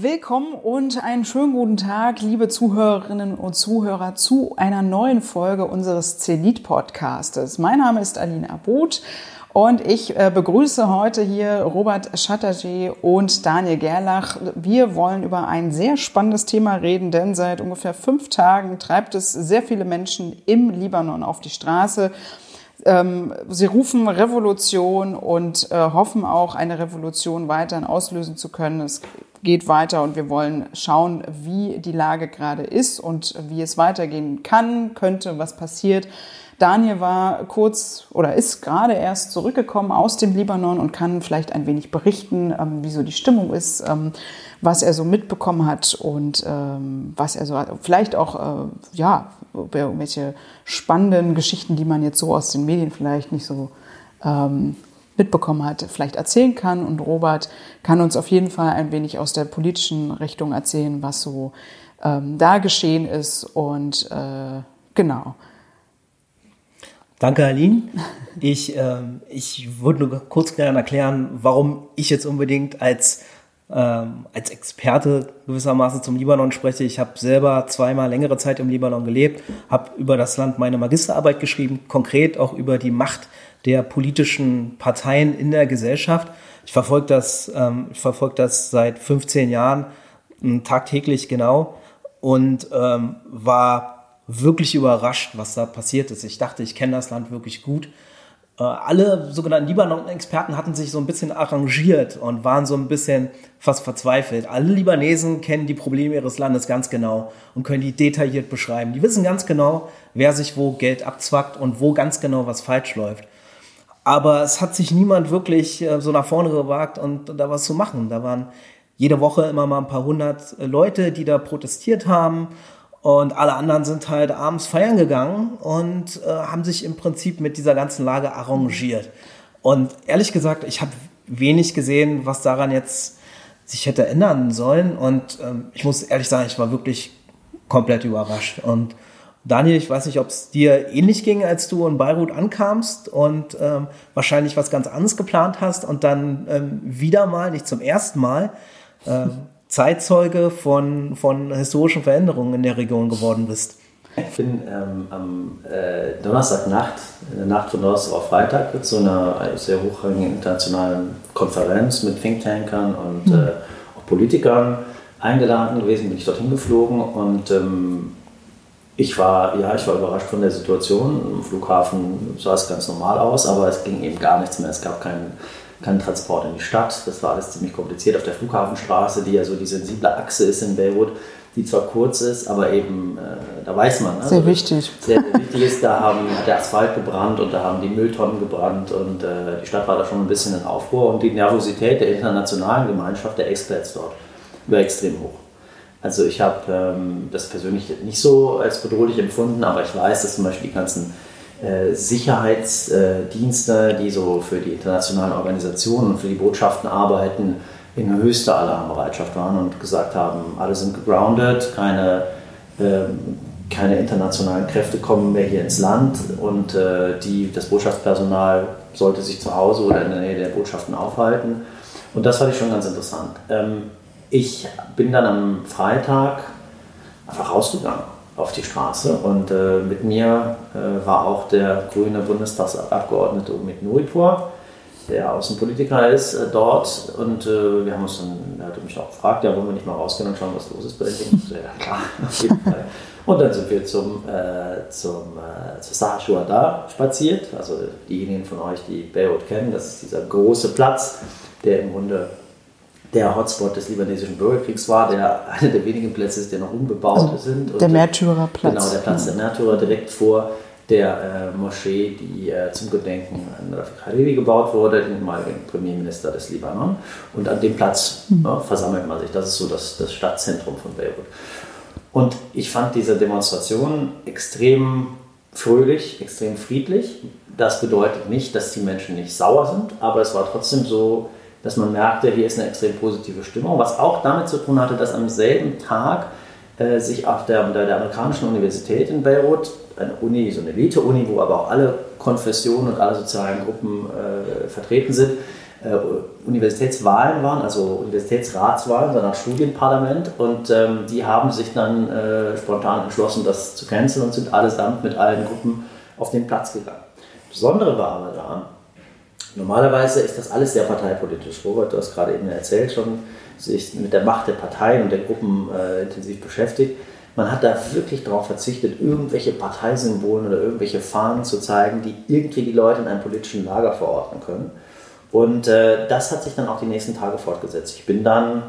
Willkommen und einen schönen guten Tag, liebe Zuhörerinnen und Zuhörer, zu einer neuen Folge unseres Zenit-Podcastes. Mein Name ist Aline Abot und ich äh, begrüße heute hier Robert Chatterjee und Daniel Gerlach. Wir wollen über ein sehr spannendes Thema reden, denn seit ungefähr fünf Tagen treibt es sehr viele Menschen im Libanon auf die Straße. Ähm, sie rufen Revolution und äh, hoffen auch, eine Revolution weiterhin auslösen zu können. Es geht weiter und wir wollen schauen, wie die Lage gerade ist und wie es weitergehen kann, könnte, was passiert. Daniel war kurz oder ist gerade erst zurückgekommen aus dem Libanon und kann vielleicht ein wenig berichten, ähm, wie so die Stimmung ist, ähm, was er so mitbekommen hat und ähm, was er so vielleicht auch, äh, ja, irgendwelche spannenden Geschichten, die man jetzt so aus den Medien vielleicht nicht so ähm, mitbekommen hat, vielleicht erzählen kann. Und Robert kann uns auf jeden Fall ein wenig aus der politischen Richtung erzählen, was so ähm, da geschehen ist. Und äh, genau. Danke, Aline. Ich, ähm, ich würde nur kurz gerne erklären, warum ich jetzt unbedingt als, ähm, als Experte gewissermaßen zum Libanon spreche. Ich habe selber zweimal längere Zeit im Libanon gelebt, habe über das Land meine Magisterarbeit geschrieben, konkret auch über die Macht der politischen Parteien in der Gesellschaft. Ich verfolge das, ähm, ich das seit 15 Jahren ähm, tagtäglich genau und ähm, war wirklich überrascht, was da passiert ist. Ich dachte, ich kenne das Land wirklich gut. Äh, alle sogenannten Libanon-Experten hatten sich so ein bisschen arrangiert und waren so ein bisschen fast verzweifelt. Alle Libanesen kennen die Probleme ihres Landes ganz genau und können die detailliert beschreiben. Die wissen ganz genau, wer sich wo Geld abzwackt und wo ganz genau was falsch läuft. Aber es hat sich niemand wirklich äh, so nach vorne gewagt und da was zu machen. Da waren jede Woche immer mal ein paar hundert Leute, die da protestiert haben und alle anderen sind halt abends feiern gegangen und äh, haben sich im Prinzip mit dieser ganzen Lage arrangiert. Und ehrlich gesagt, ich habe wenig gesehen, was daran jetzt sich hätte ändern sollen. Und ähm, ich muss ehrlich sagen, ich war wirklich komplett überrascht. Und Daniel, ich weiß nicht, ob es dir ähnlich ging, als du in Beirut ankamst und ähm, wahrscheinlich was ganz anderes geplant hast und dann ähm, wieder mal, nicht zum ersten Mal, ähm, Zeitzeuge von, von historischen Veränderungen in der Region geworden bist? Ich bin ähm, am äh, Donnerstagnacht, in der Nacht von Donnerstag auf Freitag, zu einer sehr hochrangigen internationalen Konferenz mit Thinktankern und mhm. äh, auch Politikern eingeladen gewesen, bin ich dorthin geflogen und ähm, ich war, ja, ich war überrascht von der Situation. Im Flughafen sah es ganz normal aus, aber es ging eben gar nichts mehr. Es gab keinen keinen Transport in die Stadt. Das war alles ziemlich kompliziert auf der Flughafenstraße, die ja so die sensible Achse ist in Beirut, die zwar kurz ist, aber eben, äh, da weiß man. Ne? Sehr wichtig. Sehr, sehr wichtig ist, da haben hat der Asphalt gebrannt und da haben die Mülltonnen gebrannt und äh, die Stadt war da schon ein bisschen in Aufruhr und die Nervosität der internationalen Gemeinschaft, der Experts dort, war extrem hoch. Also ich habe ähm, das persönlich nicht so als bedrohlich empfunden, aber ich weiß, dass zum Beispiel die ganzen äh, Sicherheitsdienste, die so für die internationalen Organisationen und für die Botschaften arbeiten, in höchster Alarmbereitschaft waren und gesagt haben, alle sind gegroundet, keine, äh, keine internationalen Kräfte kommen mehr hier ins Land und äh, die, das Botschaftspersonal sollte sich zu Hause oder in der Nähe der Botschaften aufhalten. Und das fand ich schon ganz interessant. Ähm, ich bin dann am Freitag einfach rausgegangen auf die Straße. Und äh, mit mir äh, war auch der grüne Bundestagsabgeordnete Umid Nuripur, der Außenpolitiker ist äh, dort. Und äh, wir haben uns dann, er hat mich auch gefragt, ja, wollen wir nicht mal rausgehen und schauen, was los ist bei den Dingen? Ja, klar, auf jeden Fall. Und dann sind wir zum, äh, zum, äh, zur Sahar Shuhada spaziert. Also diejenigen von euch, die Beirut kennen, das ist dieser große Platz, der im Grunde der Hotspot des libanesischen Bürgerkriegs war, der einer der wenigen Plätze ist, der noch unbebaut also sind. der Märtyrerplatz. Genau, der Platz der Märtyrer direkt vor der äh, Moschee, die äh, zum Gedenken an Rafik Hariri gebaut wurde, den ehemaligen Premierminister des Libanon. Und an dem Platz mhm. äh, versammelt man sich. Das ist so das, das Stadtzentrum von Beirut. Und ich fand diese Demonstration extrem fröhlich, extrem friedlich. Das bedeutet nicht, dass die Menschen nicht sauer sind, aber es war trotzdem so, dass man merkte, hier ist eine extrem positive Stimmung, was auch damit zu tun hatte, dass am selben Tag äh, sich auf der, der, der, amerikanischen Universität in Beirut, eine Uni, so eine Elite-Uni, wo aber auch alle Konfessionen und alle sozialen Gruppen äh, vertreten sind, äh, Universitätswahlen waren, also Universitätsratswahlen, so eine Art Studienparlament. Und ähm, die haben sich dann äh, spontan entschlossen, das zu canceln und sind allesamt mit allen Gruppen auf den Platz gegangen. Das Besondere war aber da, normalerweise ist das alles sehr parteipolitisch. Robert, du hast gerade eben erzählt, schon sich mit der Macht der Parteien und der Gruppen äh, intensiv beschäftigt. Man hat da wirklich darauf verzichtet, irgendwelche Parteisymbolen oder irgendwelche Fahnen zu zeigen, die irgendwie die Leute in einem politischen Lager verordnen können. Und äh, das hat sich dann auch die nächsten Tage fortgesetzt. Ich bin dann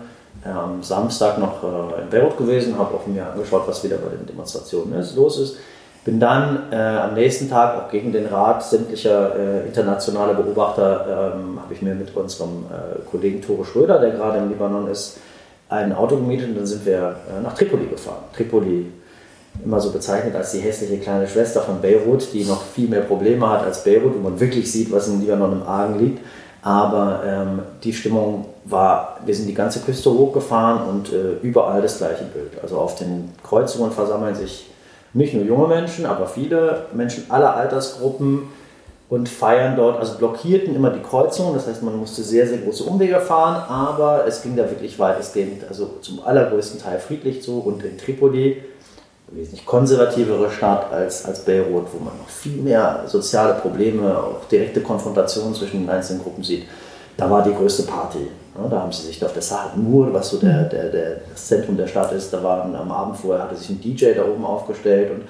am Samstag noch äh, in Beirut gewesen, habe auch mir angeschaut, was wieder bei den Demonstrationen ist, los ist. Bin dann äh, am nächsten Tag auch gegen den Rat sämtlicher äh, internationaler Beobachter, ähm, habe ich mir mit unserem äh, Kollegen Tore Schröder, der gerade im Libanon ist, ein Auto gemietet und dann sind wir nach Tripoli gefahren. Tripoli immer so bezeichnet als die hässliche kleine Schwester von Beirut, die noch viel mehr Probleme hat als Beirut, wo man wirklich sieht, was im Libanon im Argen liegt. Aber ähm, die Stimmung war, wir sind die ganze Küste hochgefahren und äh, überall das gleiche Bild. Also auf den Kreuzungen versammeln sich nicht nur junge Menschen, aber viele Menschen aller Altersgruppen und feiern dort, also blockierten immer die Kreuzungen. Das heißt, man musste sehr, sehr große Umwege fahren, aber es ging da wirklich weitestgehend, also zum allergrößten Teil friedlich zu. Und in Tripoli wesentlich konservativere Stadt als, als Beirut, wo man noch viel mehr soziale Probleme, auch direkte Konfrontationen zwischen den einzelnen Gruppen sieht. Da war die größte Party. Da haben sie sich auf der Saat Nur, was so der, der, der, das Zentrum der Stadt ist, da waren am Abend vorher, hatte sich ein DJ da oben aufgestellt und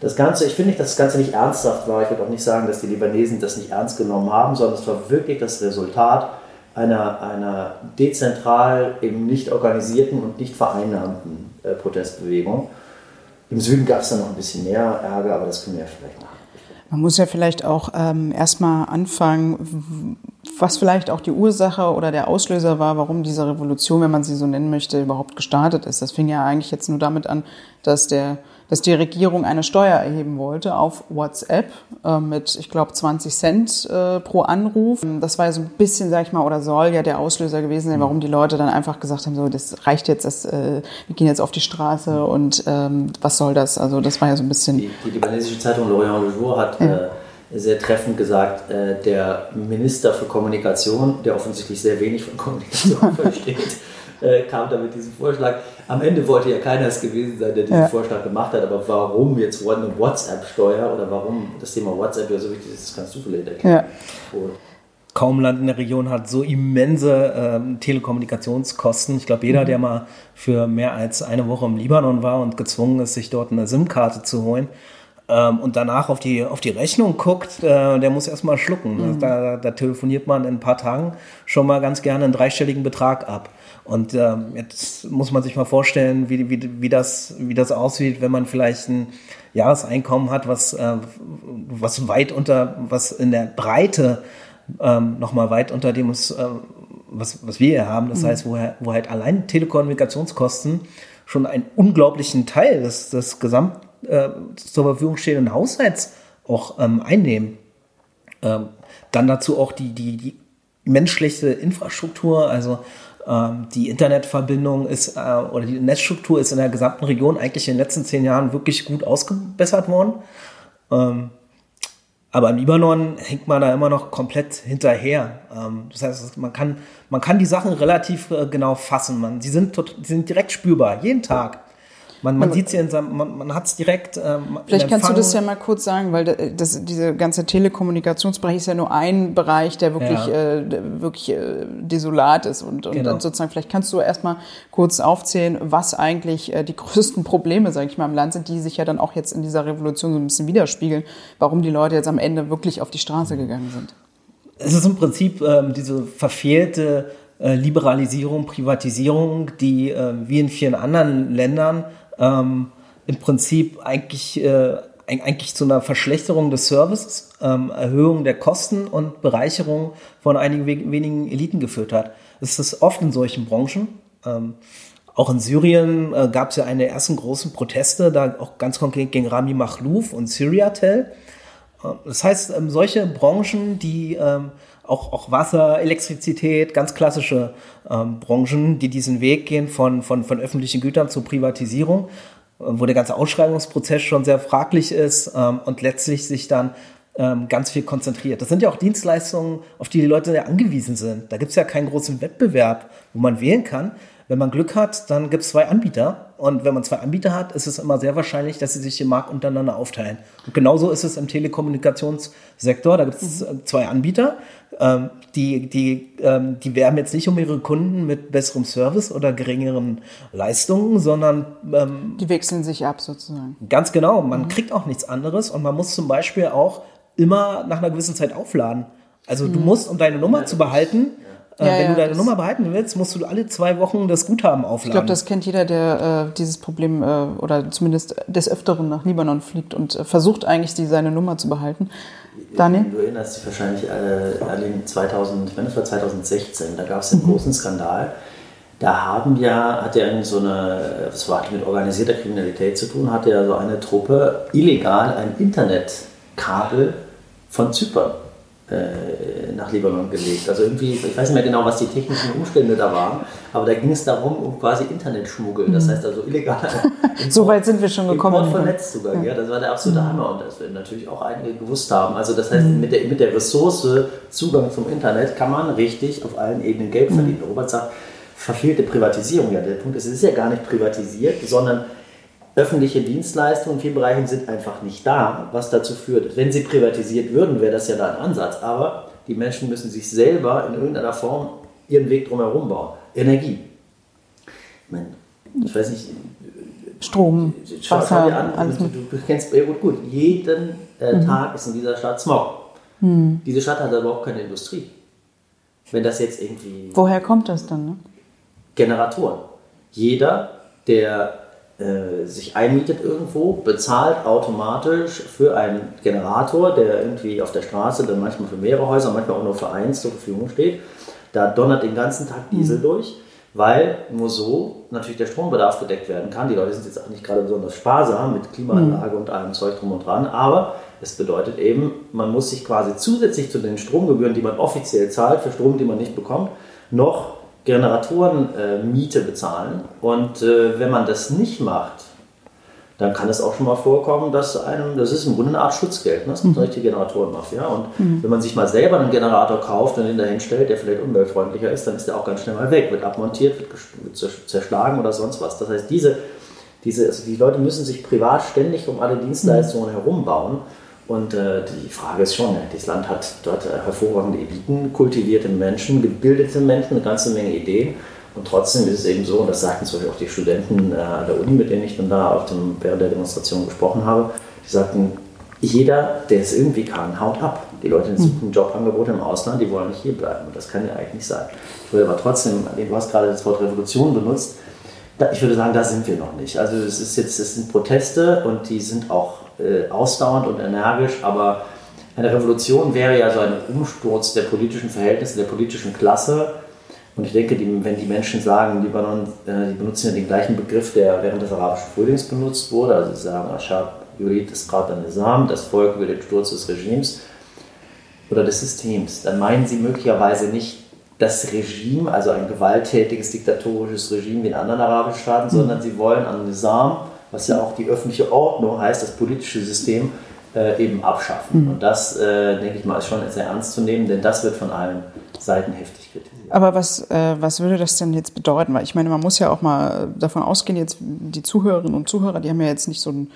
das Ganze, ich finde dass das Ganze nicht ernsthaft war. Ich würde auch nicht sagen, dass die Libanesen das nicht ernst genommen haben, sondern es war wirklich das Resultat einer, einer dezentral eben nicht organisierten und nicht vereinnahmten äh, Protestbewegung. Im Süden gab es dann noch ein bisschen mehr Ärger, aber das können wir ja vielleicht machen. Man muss ja vielleicht auch ähm, erstmal anfangen, was vielleicht auch die Ursache oder der Auslöser war, warum diese Revolution, wenn man sie so nennen möchte, überhaupt gestartet ist. Das fing ja eigentlich jetzt nur damit an, dass der dass die Regierung eine Steuer erheben wollte auf WhatsApp äh, mit, ich glaube, 20 Cent äh, pro Anruf. Das war ja so ein bisschen, sag ich mal, oder soll ja der Auslöser gewesen sein, warum die Leute dann einfach gesagt haben, so, das reicht jetzt, das, äh, wir gehen jetzt auf die Straße und ähm, was soll das? Also das war ja so ein bisschen... Die, die libanesische Zeitung L'Orient Le Jour hat... Ja. Sehr treffend gesagt, äh, der Minister für Kommunikation, der offensichtlich sehr wenig von Kommunikation versteht, äh, kam da mit diesem Vorschlag. Am Ende wollte ja keiner es gewesen sein, der diesen ja. Vorschlag gemacht hat, aber warum jetzt eine WhatsApp-Steuer oder warum das Thema WhatsApp ja so wichtig ist, das kannst du vielleicht erklären. Ja. Kaum Land in der Region hat so immense ähm, Telekommunikationskosten. Ich glaube, jeder, mhm. der mal für mehr als eine Woche im Libanon war und gezwungen ist, sich dort eine SIM-Karte zu holen, ähm, und danach auf die, auf die Rechnung guckt, äh, der muss erstmal schlucken. Mhm. Da, da, telefoniert man in ein paar Tagen schon mal ganz gerne einen dreistelligen Betrag ab. Und ähm, jetzt muss man sich mal vorstellen, wie, wie, wie, das, wie das aussieht, wenn man vielleicht ein Jahreseinkommen hat, was, äh, was weit unter, was in der Breite ähm, nochmal weit unter dem ist, äh, was, was wir hier haben. Das mhm. heißt, wo, wo halt allein Telekommunikationskosten schon einen unglaublichen Teil des, des Gesamt äh, zur Verfügung stehenden Haushalts auch ähm, einnehmen. Ähm, dann dazu auch die, die, die menschliche Infrastruktur, also ähm, die Internetverbindung ist äh, oder die Netzstruktur ist in der gesamten Region eigentlich in den letzten zehn Jahren wirklich gut ausgebessert worden. Ähm, aber im Libanon hängt man da immer noch komplett hinterher. Ähm, das heißt, man kann, man kann die Sachen relativ äh, genau fassen. Man, die, sind tot, die sind direkt spürbar, jeden Tag. Man, man sieht es ja in seinem, man, man hat es direkt. Ähm, Vielleicht kannst du das ja mal kurz sagen, weil das, diese ganze Telekommunikationsbereich ist ja nur ein Bereich, der wirklich, ja. äh, wirklich äh, desolat ist. Und, und, genau. und, sozusagen, vielleicht kannst du erstmal kurz aufzählen, was eigentlich äh, die größten Probleme, sage ich mal, im Land sind, die sich ja dann auch jetzt in dieser Revolution so ein bisschen widerspiegeln, warum die Leute jetzt am Ende wirklich auf die Straße gegangen sind. Es ist im Prinzip ähm, diese verfehlte äh, Liberalisierung, Privatisierung, die äh, wie in vielen anderen Ländern ähm, im Prinzip eigentlich, äh, eigentlich zu einer Verschlechterung des Services, ähm, Erhöhung der Kosten und Bereicherung von einigen wenigen Eliten geführt hat. Es ist oft in solchen Branchen. Ähm, auch in Syrien äh, gab es ja eine der ersten großen Proteste, da auch ganz konkret gegen Rami Makhlouf und Syriatel. Äh, das heißt, ähm, solche Branchen, die ähm, auch, auch Wasser, Elektrizität, ganz klassische ähm, Branchen, die diesen Weg gehen von, von, von öffentlichen Gütern zur Privatisierung, äh, wo der ganze Ausschreibungsprozess schon sehr fraglich ist ähm, und letztlich sich dann ähm, ganz viel konzentriert. Das sind ja auch Dienstleistungen, auf die die Leute ja angewiesen sind. Da gibt es ja keinen großen Wettbewerb, wo man wählen kann. Wenn man Glück hat, dann gibt es zwei Anbieter. Und wenn man zwei Anbieter hat, ist es immer sehr wahrscheinlich, dass sie sich den Markt untereinander aufteilen. Und genauso ist es im Telekommunikationssektor. Da gibt es mhm. zwei Anbieter. Ähm, die, die, ähm, die werben jetzt nicht um ihre Kunden mit besserem Service oder geringeren Leistungen, sondern ähm, die wechseln sich ab sozusagen. Ganz genau. Man mhm. kriegt auch nichts anderes und man muss zum Beispiel auch immer nach einer gewissen Zeit aufladen. Also mhm. du musst, um deine Nummer zu behalten, äh, ja, wenn ja, du deine Nummer behalten willst, musst du alle zwei Wochen das Guthaben aufladen. Ich glaube, das kennt jeder, der äh, dieses Problem äh, oder zumindest des Öfteren nach Libanon fliegt und äh, versucht eigentlich, die, seine Nummer zu behalten. Daniel? Du erinnerst dich wahrscheinlich äh, an 2000, ich meine, das war 2016, da gab es einen mhm. großen Skandal. Da haben ja, hat ja so eine, das war mit organisierter Kriminalität zu tun, hatte ja so eine Truppe illegal ein Internetkabel von Zypern äh, nach Libanon gelegt. Also irgendwie, ich weiß nicht mehr genau, was die technischen Umstände da waren, aber da ging es darum, um quasi Internetschmuggel. Das mhm. heißt also illegal. so weit sind wir schon gekommen. vernetzt sogar, ja. ja. Das war der absolute mhm. Hammer und das werden natürlich auch einige gewusst haben. Also das heißt, mhm. mit, der, mit der Ressource Zugang zum Internet kann man richtig auf allen Ebenen Geld verdienen. Robert sagt, verfehlte Privatisierung. Ja, der Punkt ist, es ist ja gar nicht privatisiert, sondern öffentliche Dienstleistungen in vielen Bereichen sind einfach nicht da, was dazu führt, wenn sie privatisiert würden, wäre das ja da ein Ansatz. Aber die Menschen müssen sich selber in irgendeiner Form ihren Weg drumherum bauen. Energie. Ich, meine, ich weiß nicht. Strom, schau, Wasser, an, alles du, du, kennst gut, gut. Jeden äh, mhm. Tag ist in dieser Stadt Smog. Mhm. Diese Stadt hat aber überhaupt keine Industrie. Wenn das jetzt irgendwie. Woher kommt das dann? Ne? Generatoren. Jeder, der äh, sich einmietet irgendwo, bezahlt automatisch für einen Generator, der irgendwie auf der Straße dann manchmal für mehrere Häuser, manchmal auch nur für eins zur Verfügung steht. Da donnert den ganzen Tag Diesel mhm. durch, weil nur so natürlich der Strombedarf gedeckt werden kann. Die Leute sind jetzt auch nicht gerade besonders sparsam mit Klimaanlage mhm. und allem Zeug drum und dran, aber es bedeutet eben, man muss sich quasi zusätzlich zu den Stromgebühren, die man offiziell zahlt, für Strom, die man nicht bekommt, noch Generatorenmiete äh, bezahlen. Und äh, wenn man das nicht macht, dann kann es auch schon mal vorkommen, dass einem, das ist im Grunde eine Art Schutzgeld, ne? das gibt mhm. die Generatorenmafia. Und mhm. wenn man sich mal selber einen Generator kauft und ihn dahin stellt, der vielleicht umweltfreundlicher ist, dann ist der auch ganz schnell mal weg, wird abmontiert, wird, zerschlagen oder sonst was. Das heißt, diese, diese, also die Leute müssen sich privat ständig um alle Dienstleistungen mhm. herum bauen. Und äh, die Frage ist schon, das Land hat dort äh, hervorragende Eliten, kultivierte Menschen, gebildete Menschen, eine ganze Menge Ideen. Und trotzdem ist es eben so, und das sagten zum Beispiel auch die Studenten äh, der Uni, mit denen ich dann da auf dem, während der Demonstration gesprochen habe, die sagten, jeder, der es irgendwie kann, haut ab. Die Leute suchen mhm. Jobangebote im Ausland, die wollen nicht hier bleiben. Und das kann ja eigentlich nicht sein. Ich würde aber trotzdem, du hast gerade das Wort Revolution benutzt, ich würde sagen, da sind wir noch nicht. Also es ist jetzt, es sind Proteste und die sind auch äh, ausdauernd und energisch, aber eine Revolution wäre ja so ein Umsturz der politischen Verhältnisse, der politischen Klasse. Und ich denke, die, wenn die Menschen sagen, Libanon, äh, die benutzen ja den gleichen Begriff, der während des arabischen Frühlings benutzt wurde, also sie sagen, Ashab Yurid ist gerade ein Nizam, das Volk will den Sturz des Regimes oder des Systems, dann meinen sie möglicherweise nicht das Regime, also ein gewalttätiges, diktatorisches Regime wie in anderen arabischen Staaten, mhm. sondern sie wollen an Nizam, was ja auch die öffentliche Ordnung heißt, das politische System, äh, eben abschaffen. Mhm. Und das, äh, denke ich mal, ist schon sehr ernst zu nehmen, denn das wird von allen Seiten heftig kritisiert. Aber was, äh, was würde das denn jetzt bedeuten? Weil ich meine, man muss ja auch mal davon ausgehen, jetzt die Zuhörerinnen und Zuhörer, die haben ja jetzt nicht so ein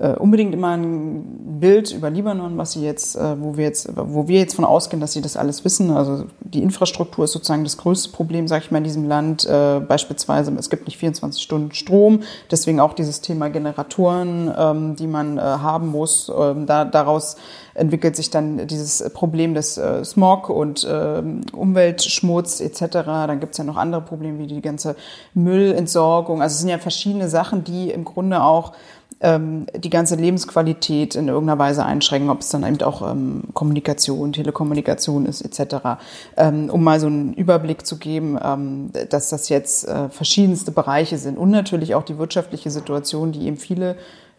äh, unbedingt immer ein Bild über Libanon, was sie jetzt, äh, wo wir jetzt, wo wir jetzt von ausgehen, dass sie das alles wissen. Also die Infrastruktur ist sozusagen das größte Problem, sage ich mal, in diesem Land. Äh, beispielsweise, es gibt nicht 24 Stunden Strom, deswegen auch dieses Thema Generatoren, ähm, die man äh, haben muss. Ähm, da, daraus entwickelt sich dann dieses Problem des äh, Smog und äh, Umweltschmutz etc. Dann gibt es ja noch andere Probleme wie die ganze Müllentsorgung. Also es sind ja verschiedene Sachen, die im Grunde auch ähm, die ganze Lebensqualität in irgendeiner Weise einschränken, ob es dann eben auch ähm, Kommunikation, Telekommunikation ist etc. Ähm, um mal so einen Überblick zu geben, ähm, dass das jetzt äh, verschiedenste Bereiche sind und natürlich auch die wirtschaftliche Situation, die eben viele,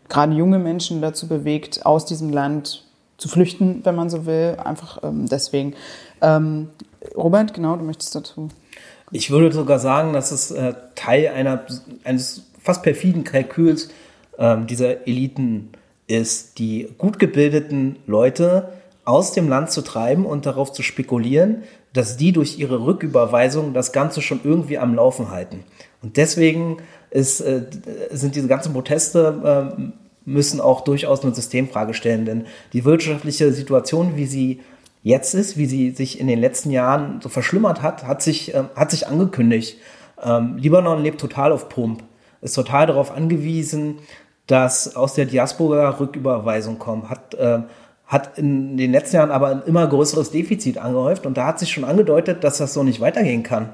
gerade junge Menschen dazu bewegt, aus diesem Land zu flüchten, wenn man so will. Einfach ähm, deswegen. Ähm, Robert, genau, du möchtest dazu. Ich würde sogar sagen, dass es äh, Teil einer, eines fast perfiden Kalküls ähm, dieser Eliten ist, die gut gebildeten Leute aus dem Land zu treiben und darauf zu spekulieren, dass die durch ihre Rücküberweisung das Ganze schon irgendwie am Laufen halten. Und deswegen ist, äh, sind diese ganzen Proteste äh, müssen auch durchaus eine Systemfrage stellen, denn die wirtschaftliche Situation, wie sie jetzt ist, wie sie sich in den letzten Jahren so verschlimmert hat, hat sich, äh, hat sich angekündigt. Ähm, Libanon lebt total auf Pump, ist total darauf angewiesen, dass aus der Diaspora Rücküberweisung kommt, hat, äh, hat in den letzten Jahren aber ein immer größeres Defizit angehäuft und da hat sich schon angedeutet, dass das so nicht weitergehen kann.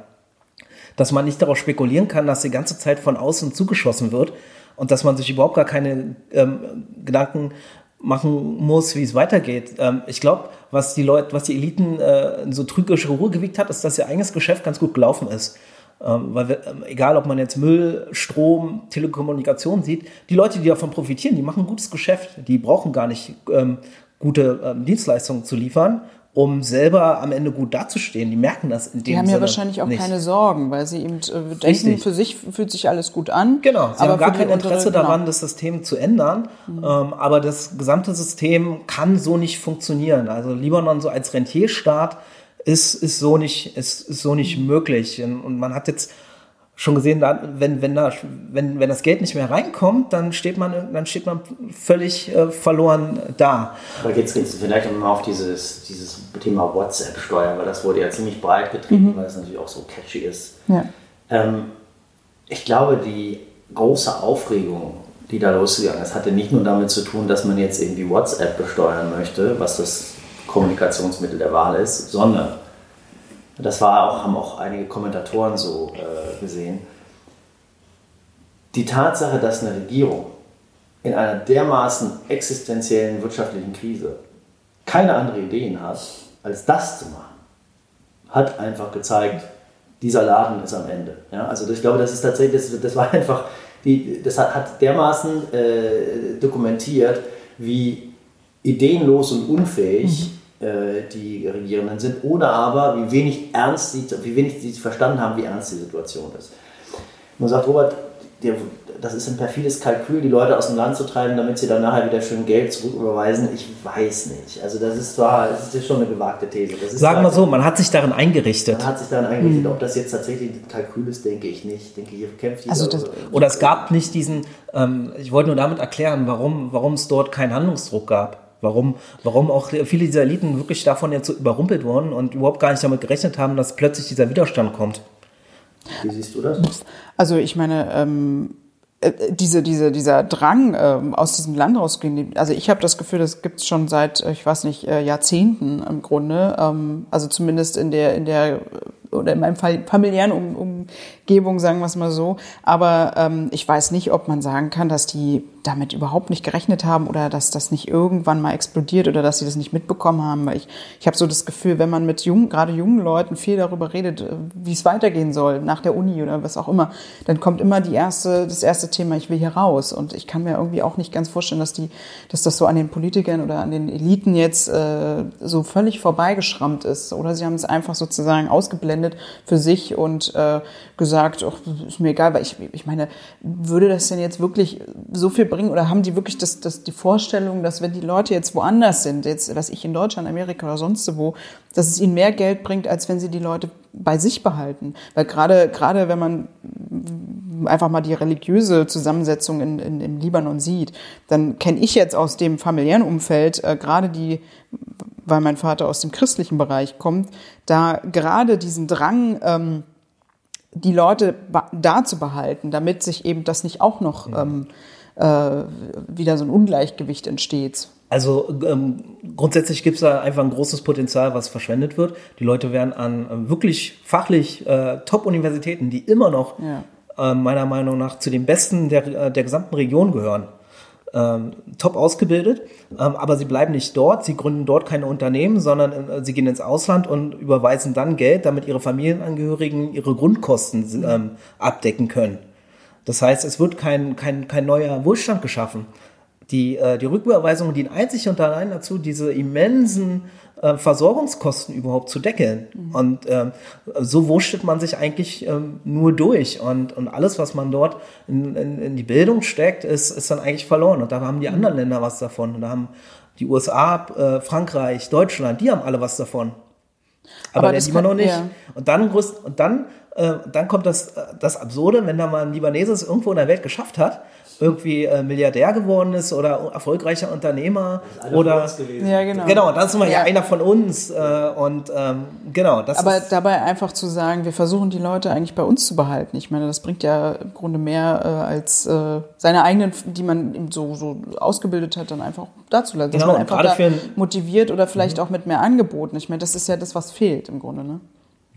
Dass man nicht darauf spekulieren kann, dass die ganze Zeit von außen zugeschossen wird und dass man sich überhaupt gar keine ähm, Gedanken machen muss, wie es weitergeht. Ähm, ich glaube, was die Leute, was die Eliten äh, so trügerische Ruhe gewiegt hat, ist, dass ihr eigenes Geschäft ganz gut gelaufen ist. Ähm, weil wir, ähm, egal, ob man jetzt Müll, Strom, Telekommunikation sieht, die Leute, die davon profitieren, die machen ein gutes Geschäft. Die brauchen gar nicht ähm, gute ähm, Dienstleistungen zu liefern, um selber am Ende gut dazustehen. Die merken das in dem Die haben Sinne ja wahrscheinlich auch nicht. keine Sorgen, weil sie eben äh, denken, Richtig. für sich fühlt sich alles gut an. Genau, sie aber haben gar kein Interesse untere- daran, genau. das System zu ändern. Ähm, aber das gesamte System kann so nicht funktionieren. Also Libanon so als Rentierstaat ist, ist so nicht, ist, ist so nicht möglich. Und und man hat jetzt schon gesehen, da, wenn, wenn, da, wenn, wenn das Geld nicht mehr reinkommt, dann steht man, dann steht man völlig äh, verloren da. Aber jetzt geht es vielleicht mal auf dieses, dieses Thema WhatsApp steuern, weil das wurde ja ziemlich breit getrieben, weil es natürlich auch so catchy ist. Ja. Ähm, ich glaube, die große Aufregung, die da losgegangen ist, hatte nicht nur damit zu tun, dass man jetzt irgendwie WhatsApp besteuern möchte, was das Kommunikationsmittel der Wahl ist, sondern das war auch, haben auch einige Kommentatoren so äh, gesehen. Die Tatsache, dass eine Regierung in einer dermaßen existenziellen wirtschaftlichen Krise keine andere Ideen hat, als das zu machen, hat einfach gezeigt, dieser Laden ist am Ende. Ja, also ich glaube, das ist tatsächlich, das, das war einfach, die, das hat, hat dermaßen äh, dokumentiert, wie ideenlos und unfähig äh, die Regierenden sind, oder aber wie wenig ernst sie, wie wenig sie verstanden haben, wie ernst die Situation ist. Man sagt, Robert, der, das ist ein perfides Kalkül, die Leute aus dem Land zu treiben, damit sie dann nachher wieder schön Geld zurücküberweisen. Ich weiß nicht. Also das ist zwar, das ist schon eine gewagte These. Das ist Sagen wir so, man hat sich darin eingerichtet. Man hat sich dann eingerichtet, ob das jetzt tatsächlich ein Kalkül ist, denke ich nicht. Ich denke, hier kämpft jeder. Also das- Oder es gab nicht diesen, ähm, ich wollte nur damit erklären, warum, warum es dort keinen Handlungsdruck gab. Warum, warum auch viele dieser Eliten wirklich davon jetzt so überrumpelt wurden und überhaupt gar nicht damit gerechnet haben, dass plötzlich dieser Widerstand kommt. Wie siehst du das? Also ich meine, ähm, äh, diese, diese, dieser Drang ähm, aus diesem Land rauszugehen, also ich habe das Gefühl, das gibt es schon seit, äh, ich weiß nicht, äh, Jahrzehnten im Grunde. Ähm, also zumindest in der, in der oder in meinem familiären um, Umgebung, sagen wir es mal so. Aber ähm, ich weiß nicht, ob man sagen kann, dass die damit überhaupt nicht gerechnet haben oder dass das nicht irgendwann mal explodiert oder dass sie das nicht mitbekommen haben. Weil ich, ich habe so das Gefühl, wenn man mit jungen, gerade jungen Leuten viel darüber redet, äh, wie es weitergehen soll nach der Uni oder was auch immer, dann kommt immer die erste, das erste Thema, ich will hier raus. Und ich kann mir irgendwie auch nicht ganz vorstellen, dass die, dass das so an den Politikern oder an den Eliten jetzt äh, so völlig vorbeigeschrammt ist. Oder sie haben es einfach sozusagen ausgeblendet für sich und äh, gesagt, ach, ist mir egal, weil ich, ich meine, würde das denn jetzt wirklich so viel bringen oder haben die wirklich das, das, die Vorstellung, dass wenn die Leute jetzt woanders sind, jetzt, was ich in Deutschland, Amerika oder sonst wo, dass es ihnen mehr Geld bringt, als wenn sie die Leute bei sich behalten? Weil gerade, gerade wenn man einfach mal die religiöse Zusammensetzung in, in, im Libanon sieht, dann kenne ich jetzt aus dem familiären Umfeld äh, gerade die, weil mein Vater aus dem christlichen Bereich kommt, da gerade diesen Drang, ähm, die Leute da zu behalten, damit sich eben das nicht auch noch ähm, äh, wieder so ein Ungleichgewicht entsteht. Also ähm, grundsätzlich gibt es da einfach ein großes Potenzial, was verschwendet wird. Die Leute werden an ähm, wirklich fachlich äh, Top-Universitäten, die immer noch Ja. äh, meiner Meinung nach zu den besten der, äh, der gesamten Region gehören, ähm, top ausgebildet, ähm, aber sie bleiben nicht dort, sie gründen dort keine Unternehmen, sondern äh, sie gehen ins Ausland und überweisen dann Geld, damit ihre Familienangehörigen ihre Grundkosten ähm, abdecken können. Das heißt, es wird kein, kein, kein neuer Wohlstand geschaffen. Die, äh, die Rücküberweisungen dienen einzig und allein dazu, diese immensen äh, Versorgungskosten überhaupt zu deckeln. Und ähm, so wurschtelt man sich eigentlich ähm, nur durch. Und, und alles, was man dort in, in, in die Bildung steckt, ist, ist dann eigentlich verloren. Und da haben die anderen Länder was davon. Und da haben Die USA, äh, Frankreich, Deutschland, die haben alle was davon. Aber, Aber der Libanon nicht. Ja. Und dann, und dann, äh, dann kommt das, äh, das Absurde, wenn da mal ein Libaneses irgendwo in der Welt geschafft hat irgendwie äh, Milliardär geworden ist oder erfolgreicher Unternehmer oder ja genau. Genau dann sind wir ja, ja. einer von uns äh, und ähm, genau das aber dabei einfach zu sagen wir versuchen die Leute eigentlich bei uns zu behalten. Ich meine das bringt ja im Grunde mehr äh, als äh, seine eigenen die man so so ausgebildet hat dann einfach dazu lassen dass genau, man einfach da motiviert oder vielleicht mhm. auch mit mehr Angeboten. Ich meine das ist ja das was fehlt im Grunde ne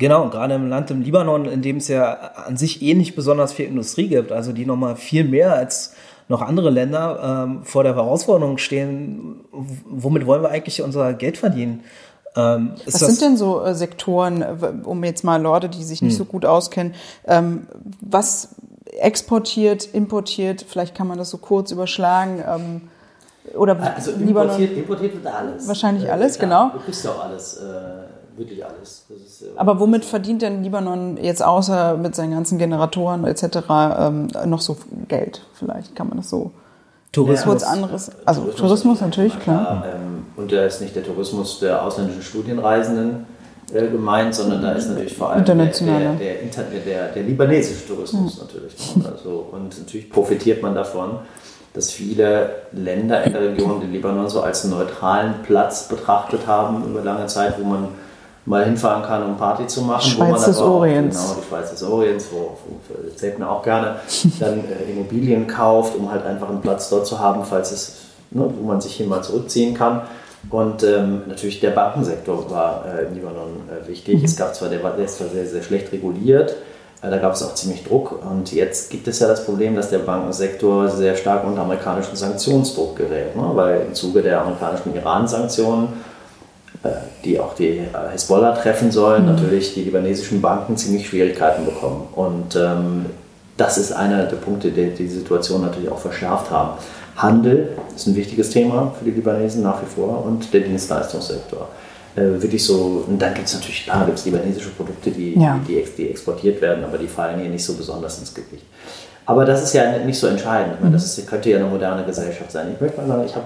Genau, gerade im Land im Libanon, in dem es ja an sich eh nicht besonders viel Industrie gibt, also die nochmal viel mehr als noch andere Länder ähm, vor der Herausforderung stehen, womit wollen wir eigentlich unser Geld verdienen? Ähm, Was sind denn so äh, Sektoren, um jetzt mal Leute, die sich nicht hm. so gut auskennen, ähm, was exportiert, importiert, vielleicht kann man das so kurz überschlagen, ähm, oder also importiert, importiert wird alles. Wahrscheinlich äh, alles, klar, genau. Du kriegst ja auch alles. Äh wirklich alles. Ist, äh, Aber womit verdient denn Libanon jetzt außer mit seinen ganzen Generatoren etc. Ähm, noch so Geld? Vielleicht kann man das so. Tourismus. Ja, anderes. Also Tourismus, Tourismus natürlich, klar. klar. Ähm, und da ist nicht der Tourismus der ausländischen Studienreisenden äh, gemeint, sondern da ist natürlich vor allem der, der, der, der, libanesische Tourismus mhm. natürlich. Also, und natürlich profitiert man davon dass viele Länder in der Region den Libanon so als neutralen Platz betrachtet haben über lange Zeit, wo man mal hinfahren kann, um Party zu machen. Schweiz des Orients. Genau, die Schweiz des Orients, wo, wo man auch gerne, dann äh, Immobilien kauft, um halt einfach einen Platz dort zu haben, falls es, ne, wo man sich hier mal zurückziehen kann. Und ähm, natürlich der Bankensektor war äh, im Libanon äh, wichtig. Mhm. Es gab zwar, der war, der ist zwar sehr, sehr schlecht reguliert, äh, da gab es auch ziemlich Druck. Und jetzt gibt es ja das Problem, dass der Bankensektor sehr stark unter amerikanischen Sanktionsdruck gerät, ne? weil im Zuge der amerikanischen Iran-Sanktionen die auch die äh, Hezbollah treffen sollen, mhm. natürlich die libanesischen Banken ziemlich Schwierigkeiten bekommen. Und ähm, das ist einer der Punkte, die die Situation natürlich auch verschärft haben. Handel ist ein wichtiges Thema für die Libanesen nach wie vor und der Dienstleistungssektor. Äh, wirklich so, und dann gibt es natürlich, klar, gibt es libanesische Produkte, die, ja. die, die, exportiert werden, aber die fallen hier nicht so besonders ins Gewicht. Aber das ist ja nicht so entscheidend. Meine, das ist, könnte ja eine moderne Gesellschaft sein. Ich möchte mal sagen, ich habe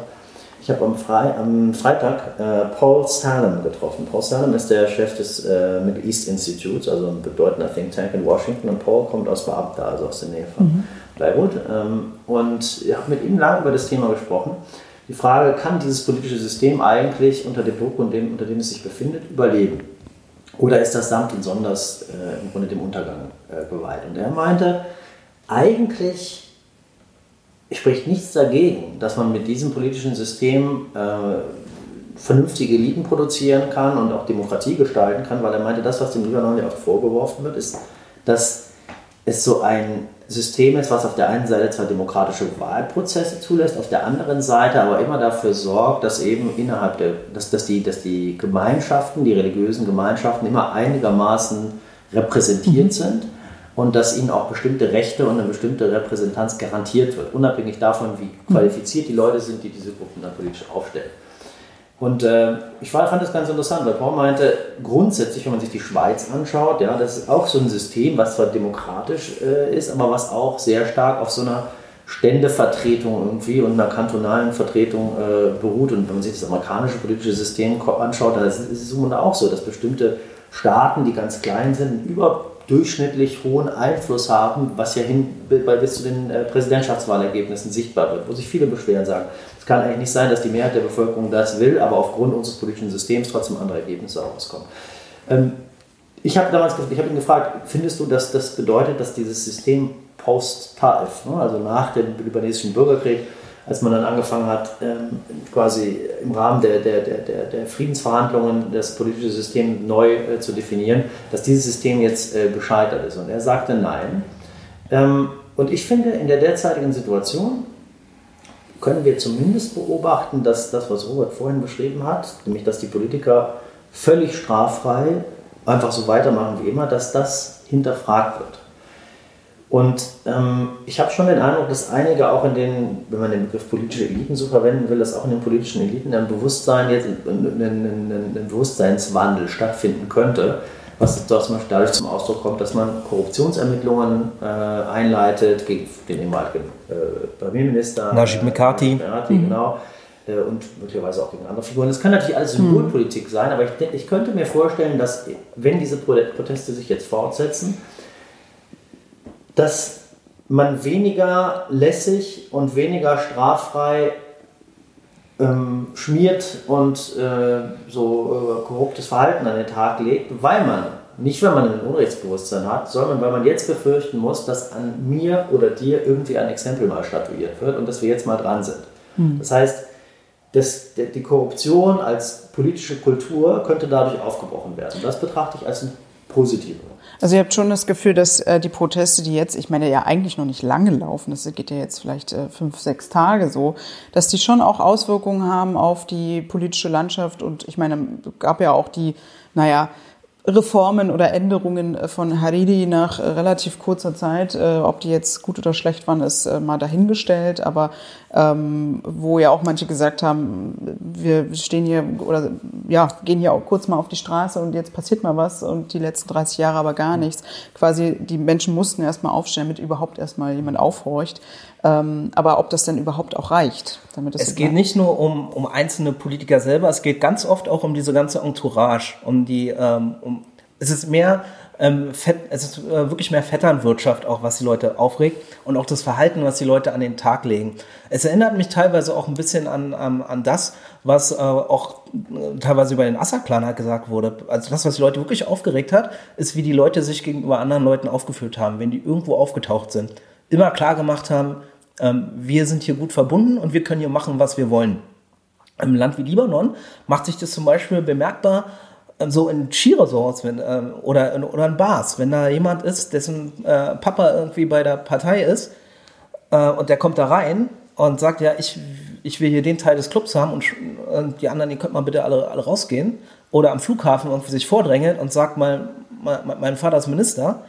ich habe am, Fre am, Freitag äh, Paul Salem getroffen. Paul Salem ist der Chef des äh, Middle East Institutes, also ein bedeutender Think Tank in Washington. Und Paul kommt aus Beamta, also aus der Nähe von mhm. Beirut. Ähm, und ich habe mit ihm lange über das Thema gesprochen. Die Frage, kann dieses politische System eigentlich unter dem Druck, unter dem, unter dem es sich befindet, überleben? Oder ist das samt und sonders äh, im Grunde dem Untergang äh, geweiht? Und er meinte, eigentlich spricht nichts dagegen, dass man mit diesem politischen System äh, vernünftige Eliten produzieren kann und auch Demokratie gestalten kann, weil er meinte, das, was dem Libanon ja oft vorgeworfen wird, ist, dass es so ein System ist, was auf der einen Seite zwar demokratische Wahlprozesse zulässt, auf der anderen Seite aber immer dafür sorgt, dass eben innerhalb der, dass, dass, die, dass die Gemeinschaften, die religiösen Gemeinschaften immer einigermaßen repräsentiert mhm. sind und dass ihnen auch bestimmte Rechte und eine bestimmte Repräsentanz garantiert wird, unabhängig davon, wie qualifiziert die Leute sind, die diese Gruppen dann politisch aufstellen. Und äh, ich fand das ganz interessant, weil Paul meinte, grundsätzlich, wenn man sich die Schweiz anschaut, ja, das ist auch so ein System, was zwar demokratisch äh, ist, aber was auch sehr stark auf so einer Ständevertretung irgendwie und einer kantonalen Vertretung äh, beruht. Und wenn man sich das amerikanische politische System anschaut, dann ist es auch so, dass bestimmte Staaten, die ganz klein sind, über durchschnittlich hohen Einfluss haben, was ja hin, bis zu den äh, Präsidentschaftswahlergebnissen sichtbar wird, wo sich viele beschweren sagen, es kann eigentlich nicht sein, dass die Mehrheit der Bevölkerung das will, aber aufgrund unseres politischen Systems trotzdem andere Ergebnisse herauskommen. Ähm, ich habe damals ich hab ihn gefragt, findest du, dass das bedeutet, dass dieses System post-Taif, ne, also nach dem libanesischen Bürgerkrieg, als man dann angefangen hat, ähm, quasi im Rahmen der, der, der, der Friedensverhandlungen das politische System neu äh, zu definieren, dass dieses System jetzt äh, gescheitert ist. Und er sagte nein. Ähm, und ich finde, in der derzeitigen Situation können wir zumindest beobachten, dass das, was Robert vorhin beschrieben hat, nämlich dass die Politiker völlig straffrei einfach so weitermachen wie immer, dass das hinterfragt wird. Und ähm, ich habe schon den Eindruck, dass einige auch in den, wenn man den Begriff politische Eliten so verwenden will, dass auch in den politischen Eliten ein Bewusstsein jetzt, ein, ein, ein Bewusstseinswandel stattfinden könnte, was zum Beispiel dadurch zum Ausdruck kommt, dass man Korruptionsermittlungen äh, einleitet gegen den ehemaligen äh, Premierminister Najib Mikati, äh, mhm. genau, äh, und möglicherweise auch gegen andere Figuren. Das kann natürlich alles Symbolpolitik sein, aber ich, ich könnte mir vorstellen, dass wenn diese Proteste sich jetzt fortsetzen, dass man weniger lässig und weniger straffrei ähm, schmiert und äh, so äh, korruptes Verhalten an den Tag legt, weil man, nicht weil man ein Unrechtsbewusstsein hat, sondern weil man jetzt befürchten muss, dass an mir oder dir irgendwie ein Exempel mal statuiert wird und dass wir jetzt mal dran sind. Mhm. Das heißt, das, die Korruption als politische Kultur könnte dadurch aufgebrochen werden. Das betrachte ich als ein positives. Also ihr habt schon das Gefühl, dass äh, die Proteste, die jetzt, ich meine ja eigentlich noch nicht lange laufen, das geht ja jetzt vielleicht äh, fünf, sechs Tage so, dass die schon auch Auswirkungen haben auf die politische Landschaft und ich meine, gab ja auch die, naja, Reformen oder Änderungen äh, von Hariri nach äh, relativ kurzer Zeit. Äh, ob die jetzt gut oder schlecht waren, ist mal dahingestellt. Aber ähm, wo ja auch manche gesagt haben, wir stehen hier oder ja, gehen hier auch kurz mal auf die Straße und jetzt passiert mal was und die letzten 30 Jahre aber gar nichts. Quasi die Menschen mussten erst mal aufstehen, damit überhaupt erst mal jemand aufhorcht. Ähm, aber ob das denn überhaupt auch reicht, damit es. Es geht nicht nur um, um einzelne Politiker selber, es geht ganz oft auch um diese ganze Entourage, um die, ähm, um, es ist mehr ähm, Fett, es ist äh, wirklich mehr Vetternwirtschaft auch, was die Leute aufregt und auch das Verhalten, was die Leute an den Tag legen. Es erinnert mich teilweise auch ein bisschen an, an, an das, was äh, auch äh, teilweise über den Assad-Clan halt gesagt wurde. Also das, was die Leute wirklich aufgeregt hat, ist, wie die Leute sich gegenüber anderen Leuten aufgeführt haben, wenn die irgendwo aufgetaucht sind. Immer klar gemacht haben, ähm, wir sind hier gut verbunden und wir können hier machen, was wir wollen. Im Land wie Libanon macht sich das zum Beispiel bemerkbar, so in Skiresorts wenn, äh, oder, oder in Bars, wenn da jemand ist, dessen äh, Papa irgendwie bei der Partei ist äh, und der kommt da rein und sagt, ja, ich, ich will hier den Teil des Clubs haben und, und die anderen, die könnt mal bitte alle, alle rausgehen. Oder am Flughafen irgendwie sich vordrängeln und sagt, mein, mein, mein Vater ist Minister,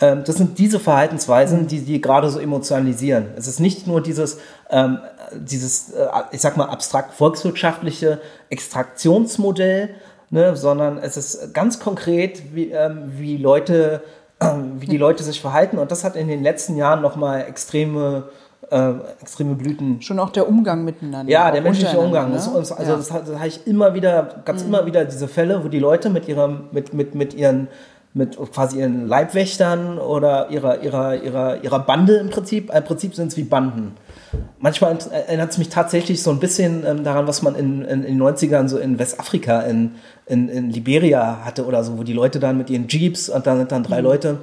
ähm, das sind diese Verhaltensweisen, die die gerade so emotionalisieren. Es ist nicht nur dieses, ähm, dieses äh, ich sag mal, abstrakt volkswirtschaftliche Extraktionsmodell, ne, sondern es ist ganz konkret, wie, ähm, wie Leute, äh, wie die Leute sich verhalten. Und das hat in den letzten Jahren nochmal extreme äh, extreme Blüten. Schon auch der Umgang miteinander. Ja, der menschliche Umgang. Ne? Das, also ja. das, das, habe ich immer wieder, ganz mhm. immer wieder diese Fälle, wo die Leute mit ihrem, mit, mit, mit ihren mit quasi ihren Leibwächtern oder ihrer, ihrer, ihrer, ihrer Bande im Prinzip. Im Prinzip sind es wie Banden. Manchmal erinnert es mich tatsächlich so ein bisschen ähm, daran, was man in, in, in, den 90ern so in Westafrika, in, in, in Liberia hatte oder so, wo die Leute dann mit ihren Jeeps und dann sind dann drei mhm. Leute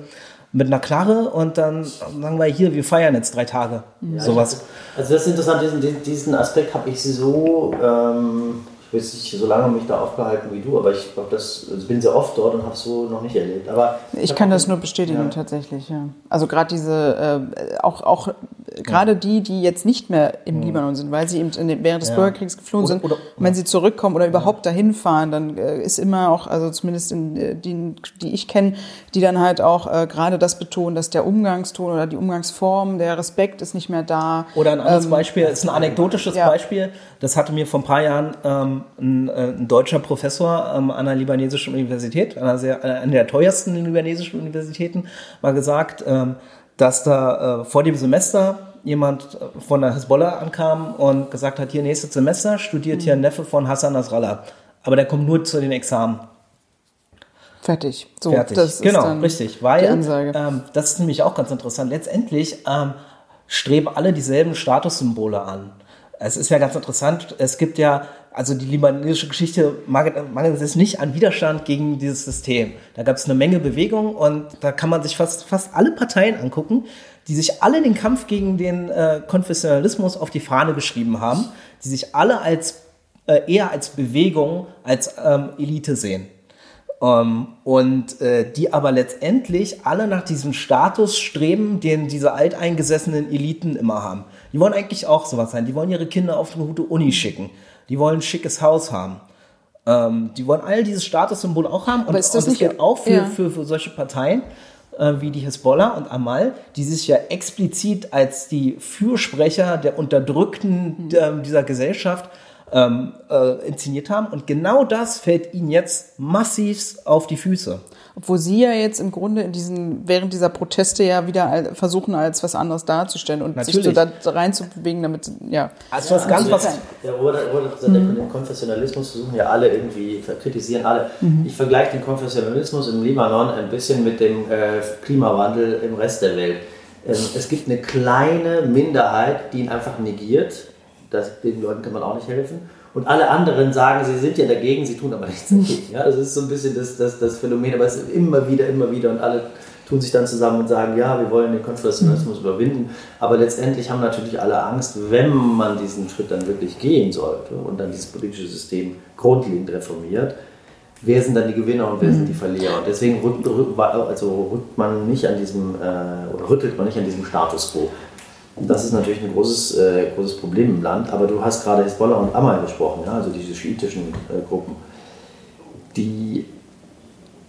mit einer Knarre und dann sagen wir hier, wir feiern jetzt drei Tage. Ja, Sowas. Also das ist interessant, diesen, diesen Aspekt habe ich so ähm, weiß nicht so lange mich da aufgehalten wie du, aber ich glaube, das also bin sehr oft dort und habe es so noch nicht erlebt. Aber ich kann das nur bestätigen ja. tatsächlich. Ja. Also gerade diese, äh, auch auch gerade ja. die, die jetzt nicht mehr im mhm. Libanon sind, weil sie eben den, während des Bürgerkriegs geflohen oder, sind. Oder, wenn sie zurückkommen oder überhaupt dahin fahren, dann äh, ist immer auch, also zumindest in äh, die, die ich kenne, die dann halt auch äh, gerade das betonen, dass der Umgangston oder die Umgangsform, der Respekt ist nicht mehr da. Oder ein anderes ähm, Beispiel, ist ein anekdotisches Beispiel. Das hatte mir vor ein paar Jahren ähm, ein, äh, ein deutscher Professor ähm, an einer libanesischen Universität, einer, sehr, äh, einer der teuersten libanesischen Universitäten, mal gesagt, ähm, dass da äh, vor dem Semester jemand von der Hezbollah ankam und gesagt hat, hier nächstes Semester studiert hier ein Neffe von Hassan Nasrallah. Aber der kommt nur zu den Examen. Fertig. So, Fertig. Das genau, richtig. Weil, ähm, das ist nämlich auch ganz interessant, letztendlich ähm, streben alle dieselben Statussymbole an. Es ist ja ganz interessant, es gibt ja also die libanesische Geschichte mangelt es nicht an Widerstand gegen dieses System. Da gab es eine Menge Bewegung und da kann man sich fast, fast alle Parteien angucken, die sich alle den Kampf gegen den äh, Konfessionalismus auf die Fahne geschrieben haben, die sich alle als äh, eher als Bewegung, als ähm, Elite sehen. Ähm, und äh, die aber letztendlich alle nach diesem Status streben, den diese alteingesessenen Eliten immer haben. Die wollen eigentlich auch sowas sein. Die wollen ihre Kinder auf eine gute Uni schicken die wollen ein schickes Haus haben. Ähm, die wollen all dieses Statussymbol auch haben. Aber und, ist das, und das nicht auch für, ja. für, für solche Parteien äh, wie die Hezbollah und Amal, die sich ja explizit als die Fürsprecher der Unterdrückten äh, dieser Gesellschaft ähm, äh, inszeniert haben. Und genau das fällt ihnen jetzt massiv auf die Füße. Obwohl sie ja jetzt im Grunde in diesen, während dieser Proteste ja wieder versuchen, als was anderes darzustellen und Natürlich. sich so da reinzubewegen, damit, ja. Also was ganz was. Ja, wurde, wurde gesagt, mhm. den Konfessionalismus versuchen ja alle irgendwie, kritisieren alle. Mhm. Ich vergleiche den Konfessionalismus im Libanon ein bisschen mit dem äh, Klimawandel im Rest der Welt. Ähm, es gibt eine kleine Minderheit, die ihn einfach negiert. Das, den Leuten kann man auch nicht helfen. Und alle anderen sagen, sie sind ja dagegen, sie tun aber nichts dagegen. Ja, das ist so ein bisschen das, das, das Phänomen, aber es ist immer wieder, immer wieder und alle tun sich dann zusammen und sagen, ja, wir wollen den Konfessionalismus überwinden. Aber letztendlich haben natürlich alle Angst, wenn man diesen Schritt dann wirklich gehen sollte und dann dieses politische System grundlegend reformiert, wer sind dann die Gewinner und wer sind die Verlierer. Und deswegen rückt, also rückt man nicht an diesem, äh, oder rüttelt man nicht an diesem Status quo. Das ist natürlich ein großes, äh, großes Problem im Land, aber du hast gerade Hezbollah und Amal gesprochen, ja, also diese schiitischen äh, Gruppen. Die,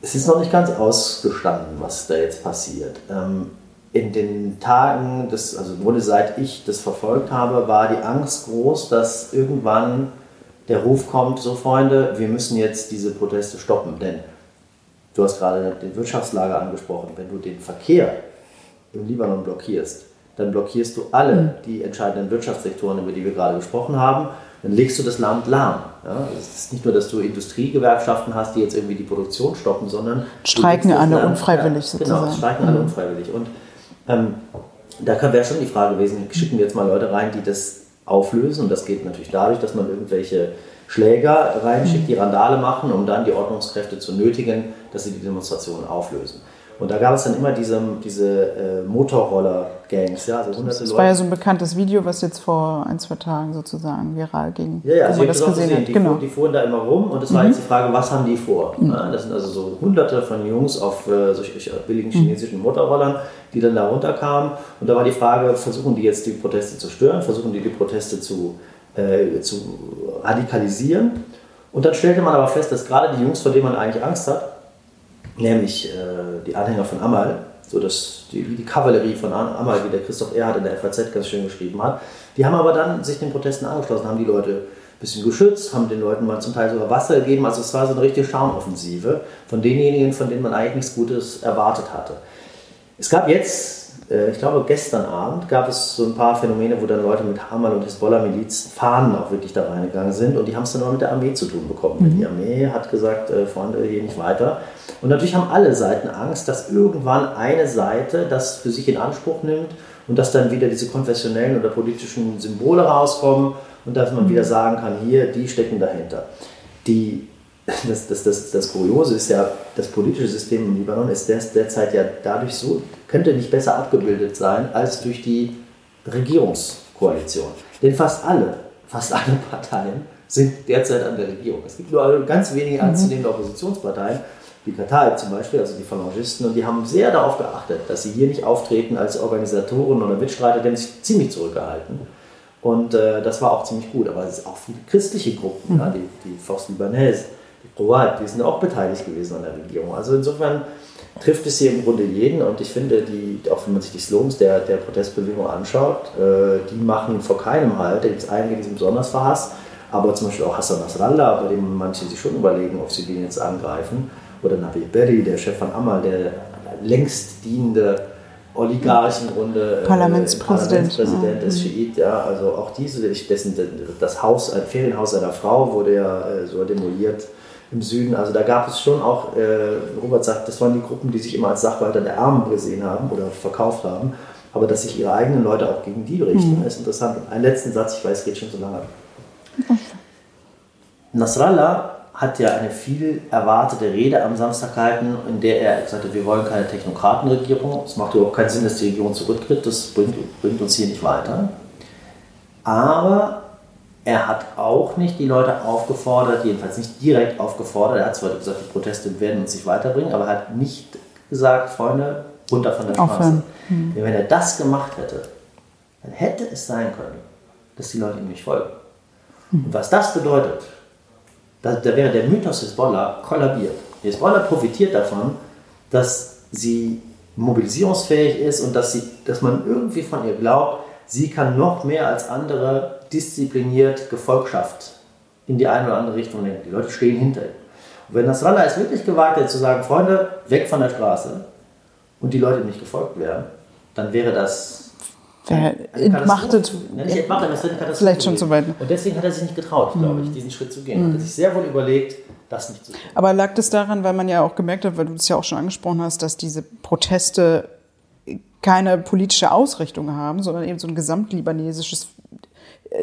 es ist noch nicht ganz ausgestanden, was da jetzt passiert. Ähm, in den Tagen, des, also wurde seit ich das verfolgt habe, war die Angst groß, dass irgendwann der Ruf kommt, so Freunde, wir müssen jetzt diese Proteste stoppen, denn du hast gerade den Wirtschaftslage angesprochen, wenn du den Verkehr im Libanon blockierst, dann blockierst du alle mhm. die entscheidenden Wirtschaftssektoren, über die wir gerade gesprochen haben. Dann legst du das Land lahm. Ja, es ist nicht nur, dass du Industriegewerkschaften hast, die jetzt irgendwie die Produktion stoppen, sondern. Streiken alle Land, unfreiwillig ja, sozusagen. Genau, streiken mhm. alle unfreiwillig. Und ähm, da wäre schon die Frage gewesen: schicken wir jetzt mal Leute rein, die das auflösen. Und das geht natürlich dadurch, dass man irgendwelche Schläger reinschickt, die Randale machen, um dann die Ordnungskräfte zu nötigen, dass sie die Demonstrationen auflösen. Und da gab es dann immer diese, diese äh, Motorroller-Gangs, ja, also hunderte Das war ja so ein bekanntes Video, was jetzt vor ein, zwei Tagen sozusagen viral ging. Ja, ja, also das gesehen hat. Die, genau. fuhren, die fuhren da immer rum und es war mhm. jetzt die Frage, was haben die vor? Mhm. Das sind also so hunderte von Jungs auf äh, solchen billigen mhm. chinesischen Motorrollern, die dann da runterkamen. Und da war die Frage, versuchen die jetzt die Proteste zu stören, versuchen die die Proteste zu, äh, zu radikalisieren? Und dann stellte man aber fest, dass gerade die Jungs, vor denen man eigentlich Angst hat, nämlich äh, die Anhänger von Amal, so dass die, die Kavallerie von Amal, wie der Christoph Erhard in der FAZ ganz schön geschrieben hat, die haben aber dann sich den Protesten angeschlossen, haben die Leute ein bisschen geschützt, haben den Leuten mal zum Teil sogar Wasser gegeben. Also es war so eine richtige Schaumoffensive von denjenigen, von denen man eigentlich nichts Gutes erwartet hatte. Es gab jetzt äh, ich glaube, gestern Abend gab es so ein paar Phänomene, wo dann Leute mit Hamal und Hezbollah-Miliz Fahnen auch wirklich da reingegangen sind und die haben es dann auch mit der Armee zu tun bekommen. Mhm. Die Armee hat gesagt, äh, Freunde, hier nicht weiter. Und natürlich haben alle Seiten Angst, dass irgendwann eine Seite das für sich in Anspruch nimmt und dass dann wieder diese konfessionellen oder politischen Symbole rauskommen und dass man mhm. wieder sagen kann, hier, die stecken dahinter. Die das, das, das, das Kuriose ist ja, das politische System im Libanon ist derzeit ja dadurch so, könnte nicht besser abgebildet sein als durch die Regierungskoalition. Denn fast alle, fast alle Parteien sind derzeit an der Regierung. Es gibt nur ganz wenige mhm. anzunehmende Oppositionsparteien, wie Katar zum Beispiel, also die Phalangisten, und die haben sehr darauf geachtet, dass sie hier nicht auftreten als Organisatoren oder Mitstreiter, die haben sich ziemlich zurückgehalten. Und äh, das war auch ziemlich gut. Aber es ist auch viele christliche Gruppen, mhm. ja, die, die Force Libanese, Roat, die sind auch beteiligt gewesen an der Regierung. Also insofern trifft es hier im Grunde jeden und ich finde, die, auch wenn man sich die Slogans der, der Protestbewegung anschaut, äh, die machen vor keinem Halt. Da gibt es einige, die sind besonders verhasst, aber zum Beispiel auch Hassan Nasrallah, bei dem manche sich schon überlegen, ob sie den jetzt angreifen. Oder Nabi Berri, der Chef von Amal, der längst dienende Oligarch im Grunde. Äh, Parlamentspräsident. Parlamentspräsident ja. ist Schiit, ja. Also auch diese, dessen, das Haus, ein Ferienhaus seiner Frau wurde ja äh, so demoliert im Süden. Also da gab es schon auch, äh, Robert sagt, das waren die Gruppen, die sich immer als Sachwalter der Armen gesehen haben oder verkauft haben. Aber dass sich ihre eigenen Leute auch gegen die richten, mhm. ist interessant. Und einen letzten Satz, ich weiß, es geht schon so lange. Nasrallah hat ja eine viel erwartete Rede am Samstag gehalten, in der er gesagt hat, wir wollen keine Technokratenregierung. Es macht überhaupt keinen Sinn, dass die Regierung zurücktritt. Das bringt, bringt uns hier nicht weiter. Aber er hat auch nicht die Leute aufgefordert, jedenfalls nicht direkt aufgefordert, er hat zwar gesagt, die Proteste werden uns nicht weiterbringen, aber er hat nicht gesagt, Freunde, runter von der Straße. Mhm. Wenn er das gemacht hätte, dann hätte es sein können, dass die Leute ihm nicht folgen. Mhm. Und was das bedeutet, da, da wäre der Mythos Hezbollah kollabiert. Hezbollah profitiert davon, dass sie mobilisierungsfähig ist und dass, sie, dass man irgendwie von ihr glaubt, sie kann noch mehr als andere diszipliniert Gefolgschaft in die eine oder andere Richtung lenken. Die Leute stehen hinter ihr. Und wenn Nasrallah es wirklich gewagt hätte zu sagen, Freunde, weg von der Straße und die Leute nicht gefolgt wären, dann wäre das entmachtet, ja, nicht entmachtet, das wäre eine vielleicht schon zu weit. Und deswegen hat er sich nicht getraut, glaube ich, diesen Schritt zu gehen. Mhm. Er hat sich sehr wohl überlegt, das nicht zu tun. Aber lag das daran, weil man ja auch gemerkt hat, weil du das ja auch schon angesprochen hast, dass diese Proteste keine politische Ausrichtung haben, sondern eben so ein gesamtlibanesisches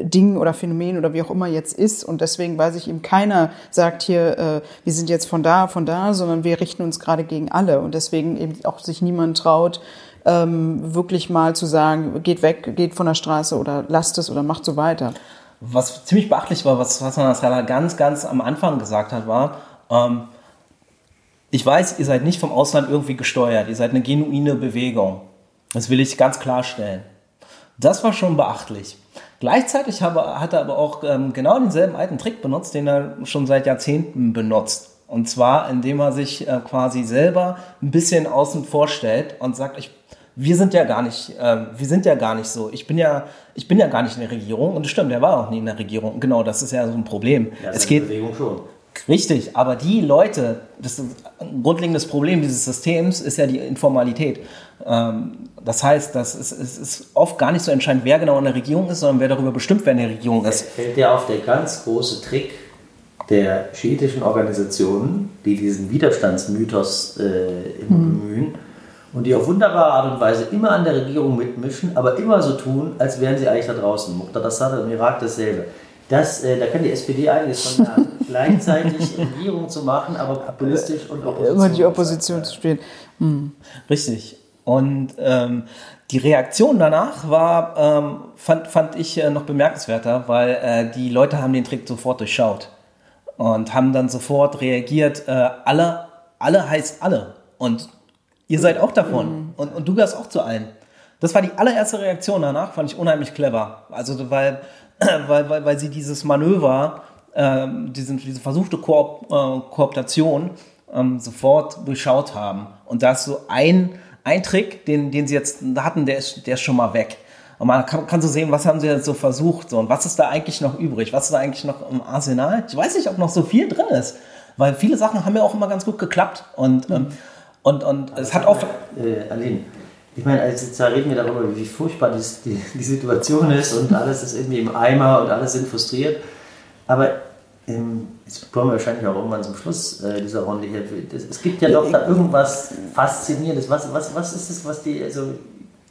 Ding oder Phänomen oder wie auch immer jetzt ist. Und deswegen, weil sich eben keiner sagt hier, äh, wir sind jetzt von da, von da, sondern wir richten uns gerade gegen alle. Und deswegen eben auch sich niemand traut, ähm, wirklich mal zu sagen, geht weg, geht von der Straße oder lasst es oder macht so weiter. Was ziemlich beachtlich war, was, was Nasrallah ganz, ganz am Anfang gesagt hat, war, ähm, ich weiß, ihr seid nicht vom Ausland irgendwie gesteuert, ihr seid eine genuine Bewegung. Das will ich ganz klarstellen. Das war schon beachtlich. Gleichzeitig habe, hat er aber auch ähm, genau denselben alten Trick benutzt, den er schon seit Jahrzehnten benutzt. Und zwar, indem er sich äh, quasi selber ein bisschen außen vorstellt und sagt, ich, wir sind ja gar nicht, äh, wir sind ja gar nicht so. Ich bin ja, ich bin ja gar nicht in der Regierung. Und das stimmt, er war auch nie in der Regierung. Genau, das ist ja so ein Problem. Ja, es geht Bewegung schon. Richtig, aber die Leute, das ist ein grundlegendes Problem dieses Systems ist ja die Informalität. Ähm, das heißt, dass es, es ist oft gar nicht so entscheidend, wer genau in der Regierung ist, sondern wer darüber bestimmt, wer in der Regierung ist. Fällt dir auf der ganz große Trick der schiitischen Organisationen, die diesen Widerstandsmythos äh, bemühen mhm. und die auf wunderbare Art und Weise immer an der Regierung mitmischen, aber immer so tun, als wären sie eigentlich da draußen. Muqtada Sadr im Irak dasselbe. Das, äh, da kann die SPD einiges von lernen. Gleichzeitig Regierung zu machen, aber populistisch und Opposition. Immer die Opposition zu spielen. Hm. Richtig. Und ähm, die Reaktion danach war, ähm, fand, fand ich äh, noch bemerkenswerter, weil äh, die Leute haben den Trick sofort durchschaut und haben dann sofort reagiert, äh, alle, alle heißt alle. Und ihr seid auch davon. Mhm. Und, und du gehörst auch zu allen. Das war die allererste Reaktion danach, fand ich unheimlich clever. Also, weil, weil, weil, weil sie dieses Manöver, ähm, diesen, diese versuchte Koop, äh, Kooptation ähm, sofort durchschaut haben. Und da ist so ein ein Trick, den, den sie jetzt hatten, der ist, der ist schon mal weg. Und man kann, kann so sehen, was haben sie jetzt so versucht so, und was ist da eigentlich noch übrig? Was ist da eigentlich noch im Arsenal? Ich weiß nicht, ob noch so viel drin ist, weil viele Sachen haben ja auch immer ganz gut geklappt. Und, mhm. ähm, und, und es hat auch. Äh, Aline, ich meine, also da reden wir darüber, wie furchtbar die, die, die Situation ist und alles ist irgendwie im Eimer und alle sind frustriert. Aber ähm, jetzt kommen wir wahrscheinlich auch irgendwann zum Schluss äh, dieser Runde hier. Es gibt ja doch da irgendwas Faszinierendes. Was, was, was ist es, was die also,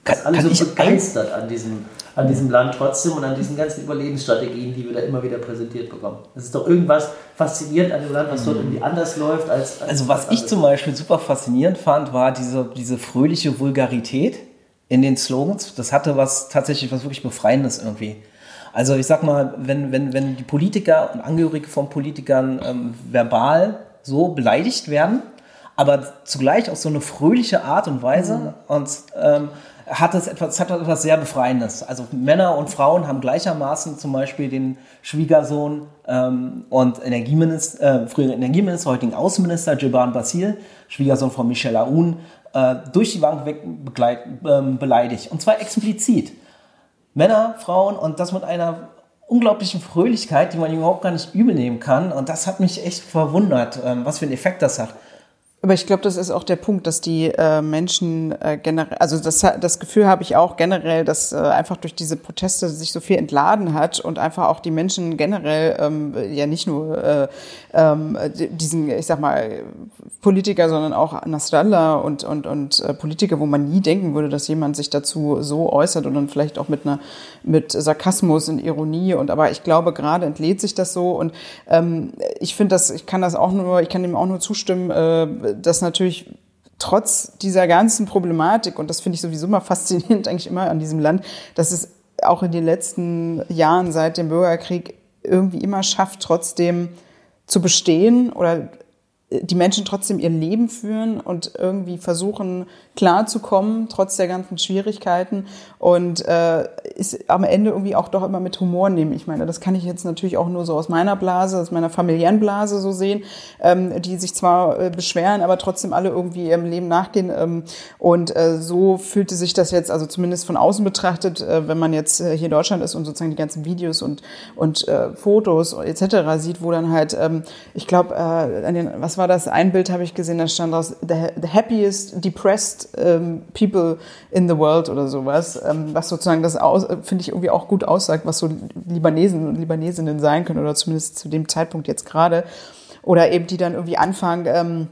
was alle so begeistert an diesem, an diesem Land trotzdem und an diesen ganzen Überlebensstrategien, die wir da immer wieder präsentiert bekommen? Es ist doch irgendwas faszinierend an dem Land, was dort irgendwie anders läuft als. als also, was ich zum Beispiel super faszinierend fand, war diese, diese fröhliche Vulgarität in den Slogans. Das hatte was tatsächlich was wirklich Befreiendes irgendwie. Also ich sag mal, wenn, wenn, wenn die Politiker und Angehörige von Politikern ähm, verbal so beleidigt werden, aber zugleich auf so eine fröhliche Art und Weise mhm. und ähm, hat es etwas, hat etwas sehr Befreiendes. Also Männer und Frauen haben gleichermaßen zum Beispiel den Schwiegersohn ähm, und Energieminister, äh, früheren Energieminister, heutigen Außenminister Jeban Basir, Schwiegersohn von Michel Aoun, äh, durch die Bank weg begleit, ähm, beleidigt. Und zwar explizit. Männer, Frauen und das mit einer unglaublichen Fröhlichkeit, die man überhaupt gar nicht übel nehmen kann. Und das hat mich echt verwundert, ähm, was für einen Effekt das hat. Aber ich glaube, das ist auch der Punkt, dass die äh, Menschen äh, generell, also das, das Gefühl habe ich auch generell, dass äh, einfach durch diese Proteste sich so viel entladen hat und einfach auch die Menschen generell ähm, ja nicht nur äh, ähm, diesen, ich sag mal, Politiker, sondern auch Nasrallah und, und, und äh, Politiker, wo man nie denken würde, dass jemand sich dazu so äußert und dann vielleicht auch mit einer mit Sarkasmus und Ironie und aber ich glaube, gerade entlädt sich das so und ähm, ich finde das, ich kann das auch nur, ich kann dem auch nur zustimmen, äh, dass natürlich trotz dieser ganzen Problematik, und das finde ich sowieso mal faszinierend eigentlich immer an diesem Land, dass es auch in den letzten Jahren seit dem Bürgerkrieg irgendwie immer schafft, trotzdem zu bestehen oder die Menschen trotzdem ihr Leben führen und irgendwie versuchen klarzukommen, trotz der ganzen Schwierigkeiten und äh, ist am Ende irgendwie auch doch immer mit Humor nehmen. Ich meine, das kann ich jetzt natürlich auch nur so aus meiner Blase, aus meiner familiären Blase so sehen, ähm, die sich zwar äh, beschweren, aber trotzdem alle irgendwie ihrem Leben nachgehen. Ähm, und äh, so fühlte sich das jetzt, also zumindest von außen betrachtet, äh, wenn man jetzt äh, hier in Deutschland ist und sozusagen die ganzen Videos und, und äh, Fotos etc. sieht, wo dann halt, ähm, ich glaube, äh, was war das? Ein Bild habe ich gesehen, da stand draus, the, happiest depressed ähm, people in the world oder sowas, ähm, was sozusagen das aus, finde ich irgendwie auch gut aussagt, was so Libanesen und Libanesinnen sein können oder zumindest zu dem Zeitpunkt jetzt gerade. Oder eben die dann irgendwie anfangen, ähm,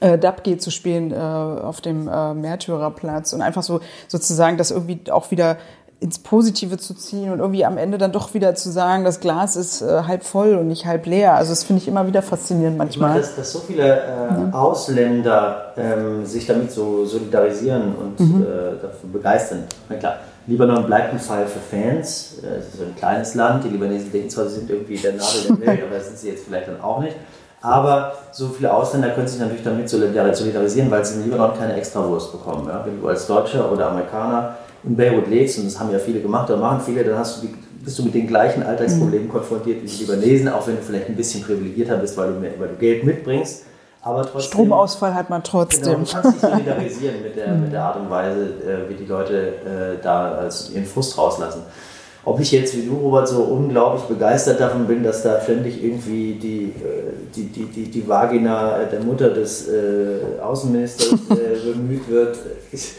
äh, Dabge zu spielen äh, auf dem äh, Märtyrerplatz und einfach so sozusagen das irgendwie auch wieder ins Positive zu ziehen und irgendwie am Ende dann doch wieder zu sagen, das Glas ist äh, halb voll und nicht halb leer. Also das finde ich immer wieder faszinierend manchmal. Meine, dass, dass so viele äh, ja. Ausländer ähm, sich damit so solidarisieren und mhm. äh, dafür begeistern. Na klar, Libanon bleibt ein Fall für Fans. Äh, es ist ein kleines Land. Die Libanesen denken zwar, sie sind irgendwie der Nadel der Welt, aber das sind sie jetzt vielleicht dann auch nicht. Aber so viele Ausländer können sich natürlich damit solidarisieren, weil sie in Libanon keine Extrawurst bekommen. Ja? Wenn du als Deutscher oder Amerikaner in Beirut lebst, und das haben ja viele gemacht, da machen viele, dann hast du die, bist du mit den gleichen Alltagsproblemen mhm. konfrontiert wie die Libanesen, auch wenn du vielleicht ein bisschen privilegierter bist, weil du, mehr, weil du Geld mitbringst. Aber trotzdem, Stromausfall hat man trotzdem. Genau, du kannst dich solidarisieren mit der, mit der Art und Weise, äh, wie die Leute äh, da also ihren Frust rauslassen. Ob ich jetzt wie du, Robert, so unglaublich begeistert davon bin, dass da ständig irgendwie die, äh, die, die, die, die Vagina der Mutter des äh, Außenministers äh, bemüht wird, ich,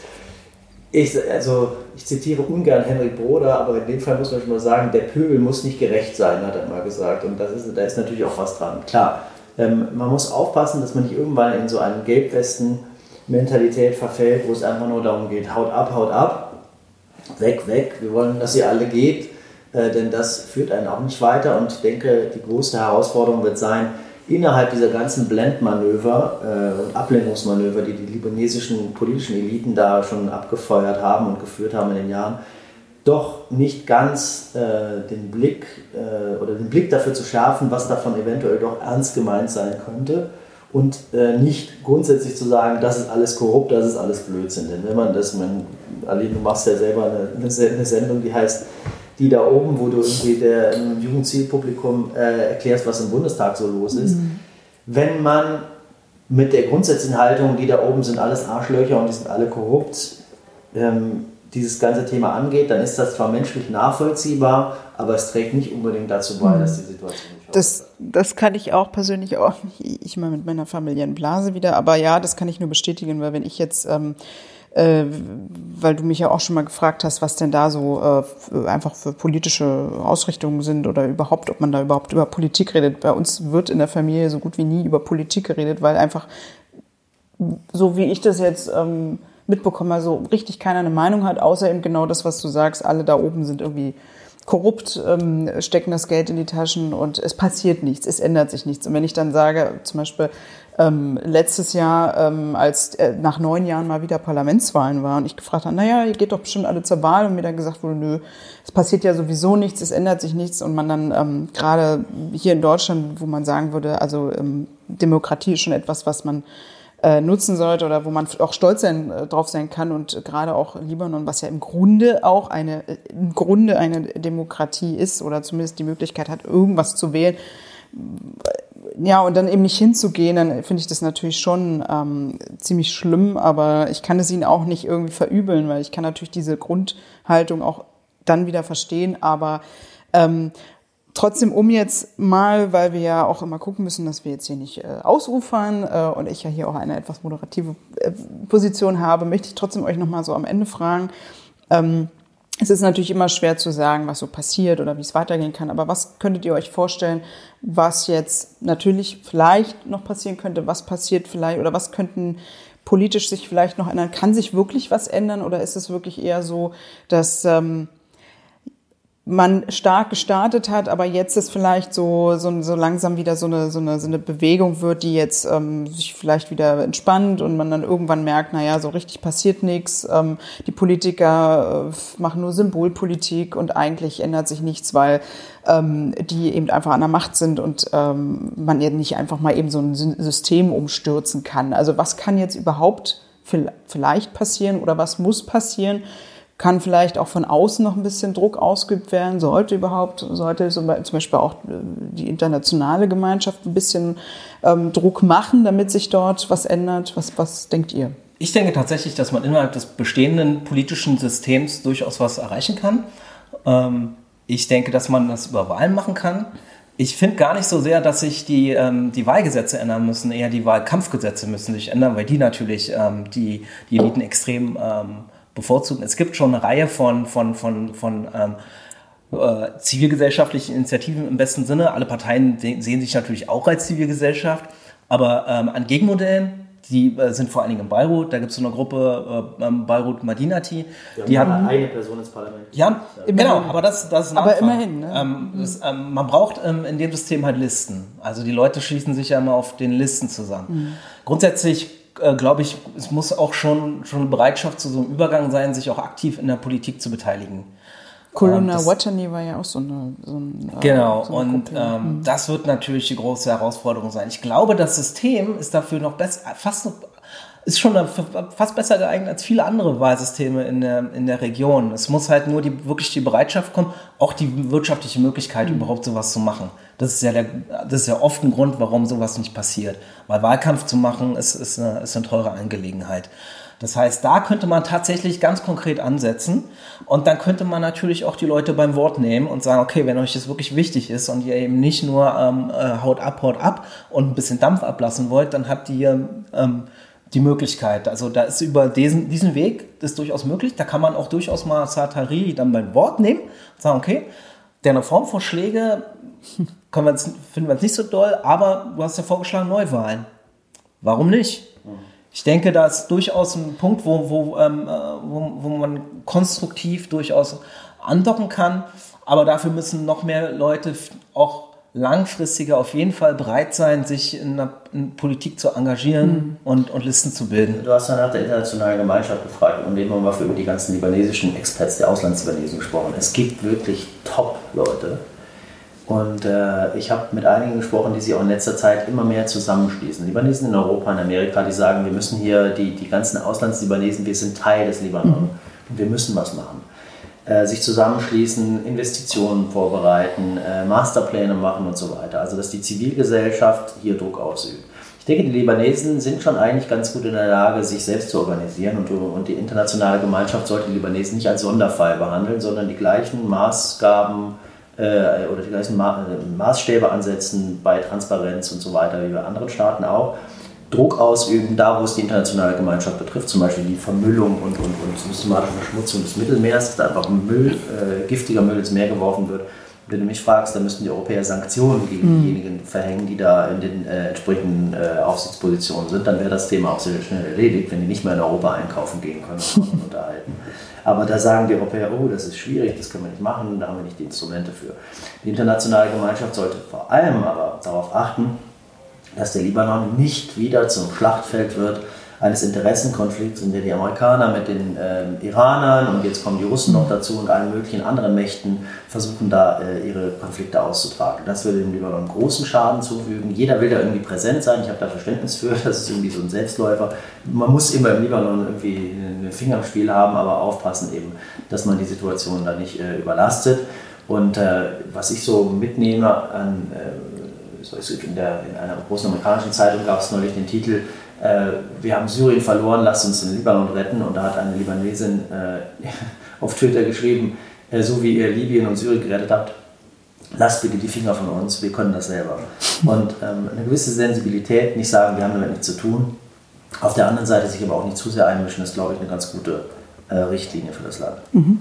ich, also, ich zitiere ungern Henrik Broder, aber in dem Fall muss man schon mal sagen, der Pöbel muss nicht gerecht sein, hat er mal gesagt. Und das ist, da ist natürlich auch was dran. Klar, ähm, man muss aufpassen, dass man nicht irgendwann in so eine Gelbwesten-Mentalität verfällt, wo es einfach nur darum geht, haut ab, haut ab, weg, weg, wir wollen, dass ihr alle geht, äh, denn das führt einen auch nicht weiter. Und ich denke, die große Herausforderung wird sein, innerhalb dieser ganzen Blendmanöver äh, und Ablenkungsmanöver, die die libanesischen politischen Eliten da schon abgefeuert haben und geführt haben in den Jahren, doch nicht ganz äh, den Blick äh, oder den Blick dafür zu schärfen, was davon eventuell doch ernst gemeint sein könnte und äh, nicht grundsätzlich zu sagen, das ist alles korrupt, das ist alles Blödsinn. Denn wenn man das, man, Ali, du machst ja selber eine, eine Sendung, die heißt die da oben, wo du irgendwie der Jugendzielpublikum äh, erklärst, was im Bundestag so los ist. Mhm. Wenn man mit der grundsätzlichen Haltung, die da oben sind alles Arschlöcher und die sind alle korrupt, ähm, dieses ganze Thema angeht, dann ist das zwar menschlich nachvollziehbar, aber es trägt nicht unbedingt dazu bei, mhm. dass die Situation nicht das, das kann ich auch persönlich auch nicht, ich mal mit meiner familiären Blase wieder, aber ja, das kann ich nur bestätigen, weil wenn ich jetzt ähm, äh, weil du mich ja auch schon mal gefragt hast, was denn da so äh, einfach für politische Ausrichtungen sind oder überhaupt, ob man da überhaupt über Politik redet. Bei uns wird in der Familie so gut wie nie über Politik geredet, weil einfach, so wie ich das jetzt ähm, mitbekomme, so richtig keiner eine Meinung hat, außer eben genau das, was du sagst, alle da oben sind irgendwie korrupt, ähm, stecken das Geld in die Taschen und es passiert nichts, es ändert sich nichts. Und wenn ich dann sage, zum Beispiel, ähm, letztes Jahr, ähm, als äh, nach neun Jahren mal wieder Parlamentswahlen war und ich gefragt habe, naja, ihr geht doch bestimmt alle zur Wahl und mir dann gesagt wurde, nö, es passiert ja sowieso nichts, es ändert sich nichts und man dann ähm, gerade hier in Deutschland, wo man sagen würde, also ähm, Demokratie ist schon etwas, was man äh, nutzen sollte oder wo man auch stolz sein, äh, drauf sein kann und gerade auch Libanon, was ja im Grunde auch eine, äh, im Grunde eine Demokratie ist oder zumindest die Möglichkeit hat, irgendwas zu wählen, ja, und dann eben nicht hinzugehen, dann finde ich das natürlich schon ähm, ziemlich schlimm, aber ich kann es ihnen auch nicht irgendwie verübeln, weil ich kann natürlich diese Grundhaltung auch dann wieder verstehen, aber ähm, trotzdem, um jetzt mal, weil wir ja auch immer gucken müssen, dass wir jetzt hier nicht äh, ausufern äh, und ich ja hier auch eine etwas moderative äh, Position habe, möchte ich trotzdem euch nochmal so am Ende fragen, ähm, es ist natürlich immer schwer zu sagen, was so passiert oder wie es weitergehen kann. Aber was könntet ihr euch vorstellen, was jetzt natürlich vielleicht noch passieren könnte? Was passiert vielleicht oder was könnten politisch sich vielleicht noch ändern? Kann sich wirklich was ändern oder ist es wirklich eher so, dass ähm, man stark gestartet hat, aber jetzt ist vielleicht so, so, so langsam wieder so eine, so, eine, so eine Bewegung wird, die jetzt ähm, sich vielleicht wieder entspannt und man dann irgendwann merkt, naja, so richtig passiert nichts. Ähm, die Politiker äh, machen nur Symbolpolitik und eigentlich ändert sich nichts, weil ähm, die eben einfach an der Macht sind und ähm, man ja nicht einfach mal eben so ein System umstürzen kann. Also was kann jetzt überhaupt vielleicht passieren oder was muss passieren? Kann vielleicht auch von außen noch ein bisschen Druck ausgeübt werden, sollte überhaupt, sollte zum Beispiel auch äh, die internationale Gemeinschaft ein bisschen ähm, Druck machen, damit sich dort was ändert. Was, was denkt ihr? Ich denke tatsächlich, dass man innerhalb des bestehenden politischen Systems durchaus was erreichen kann. Ähm, ich denke, dass man das über Wahlen machen kann. Ich finde gar nicht so sehr, dass sich die, ähm, die Wahlgesetze ändern müssen, eher die Wahlkampfgesetze müssen sich ändern, weil die natürlich ähm, die, die Eliten extrem ähm, bevorzugen. Es gibt schon eine Reihe von, von, von, von ähm, äh, zivilgesellschaftlichen Initiativen im besten Sinne. Alle Parteien sehen sich natürlich auch als Zivilgesellschaft, aber ähm, an Gegenmodellen, die äh, sind vor allen Dingen in Beirut. Da gibt es so eine Gruppe äh, ähm, Beirut Madinati. Die, die haben eine Person ins Parlament. Ja, ja. genau, aber das, das ist ein Aber Anfang. immerhin. Ne? Ähm, das, ähm, man braucht ähm, in dem System halt Listen. Also die Leute schließen sich ja immer auf den Listen zusammen. Mhm. Grundsätzlich äh, glaube ich, es muss auch schon, schon eine Bereitschaft zu so einem Übergang sein, sich auch aktiv in der Politik zu beteiligen. Colonna Watani war ja auch so eine. So ein, äh, genau, so eine und ähm, mhm. das wird natürlich die große Herausforderung sein. Ich glaube, das System ist dafür noch besser, fast noch ist schon fast besser geeignet als viele andere Wahlsysteme in der, in der Region. Es muss halt nur die, wirklich die Bereitschaft kommen, auch die wirtschaftliche Möglichkeit, mhm. überhaupt sowas zu machen. Das ist, ja der, das ist ja oft ein Grund, warum sowas nicht passiert. Weil Wahlkampf zu machen, ist, ist, eine, ist eine teure Angelegenheit. Das heißt, da könnte man tatsächlich ganz konkret ansetzen und dann könnte man natürlich auch die Leute beim Wort nehmen und sagen, okay, wenn euch das wirklich wichtig ist und ihr eben nicht nur ähm, äh, haut ab, haut ab und ein bisschen Dampf ablassen wollt, dann habt ihr ähm, die Möglichkeit. Also da ist über diesen, diesen Weg das durchaus möglich. Da kann man auch durchaus mal Satari dann beim Wort nehmen und sagen, okay, deine Reformvorschläge können wir jetzt, finden wir jetzt nicht so doll, aber du hast ja vorgeschlagen Neuwahlen. Warum nicht? Ich denke, da ist durchaus ein Punkt, wo, wo, ähm, äh, wo, wo man konstruktiv durchaus andocken kann. Aber dafür müssen noch mehr Leute auch langfristiger auf jeden Fall bereit sein, sich in der Politik zu engagieren mhm. und, und Listen zu bilden. Du hast dann nach der internationalen Gemeinschaft gefragt und eben haben wir für über die ganzen libanesischen Experts der Auslandslibanesen gesprochen. Es gibt wirklich Top-Leute. Und äh, ich habe mit einigen gesprochen, die sich auch in letzter Zeit immer mehr zusammenschließen. Libanesen in Europa, in Amerika, die sagen, wir müssen hier, die, die ganzen Auslandslibanesen, wir sind Teil des Libanon mhm. und wir müssen was machen. Äh, sich zusammenschließen, Investitionen vorbereiten, äh, Masterpläne machen und so weiter. Also dass die Zivilgesellschaft hier Druck ausübt. Ich denke, die Libanesen sind schon eigentlich ganz gut in der Lage, sich selbst zu organisieren und, und die internationale Gemeinschaft sollte die Libanesen nicht als Sonderfall behandeln, sondern die gleichen Maßgaben äh, oder die gleichen Ma Maßstäbe ansetzen bei Transparenz und so weiter wie bei anderen Staaten auch. Druck ausüben, da wo es die internationale Gemeinschaft betrifft, zum Beispiel die Vermüllung und, und, und systematische Verschmutzung des Mittelmeers, dass da einfach Müll, äh, giftiger Müll ins Meer geworfen wird. Wenn du mich fragst, dann müssten die Europäer Sanktionen gegen mhm. diejenigen verhängen, die da in den äh, entsprechenden äh, Aufsichtspositionen sind. Dann wäre das Thema auch sehr schnell erledigt, wenn die nicht mehr in Europa einkaufen gehen können und unterhalten. Aber da sagen die Europäer, oh, das ist schwierig, das können wir nicht machen, da haben wir nicht die Instrumente für. Die internationale Gemeinschaft sollte vor allem aber darauf achten, dass der Libanon nicht wieder zum Schlachtfeld wird eines Interessenkonflikts, in dem die Amerikaner mit den äh, Iranern und jetzt kommen die Russen noch dazu und allen möglichen anderen Mächten versuchen da äh, ihre Konflikte auszutragen. Das würde dem Libanon großen Schaden zufügen. Jeder will da irgendwie präsent sein. Ich habe da Verständnis für. Das ist irgendwie so ein Selbstläufer. Man muss immer im Libanon irgendwie ein Finger im Spiel haben, aber aufpassen eben, dass man die Situation da nicht äh, überlastet. Und äh, was ich so mitnehme an in, der, in einer großen amerikanischen Zeitung gab es neulich den Titel, äh, wir haben Syrien verloren, lasst uns den Libanon retten. Und da hat eine Libanesin äh, auf Twitter geschrieben, äh, so wie ihr Libyen und Syrien gerettet habt, lasst bitte die Finger von uns, wir können das selber. Und ähm, eine gewisse Sensibilität, nicht sagen, wir haben damit nichts zu tun. Auf der anderen Seite sich aber auch nicht zu sehr einmischen, ist, glaube ich, eine ganz gute äh, Richtlinie für das Land. Mhm.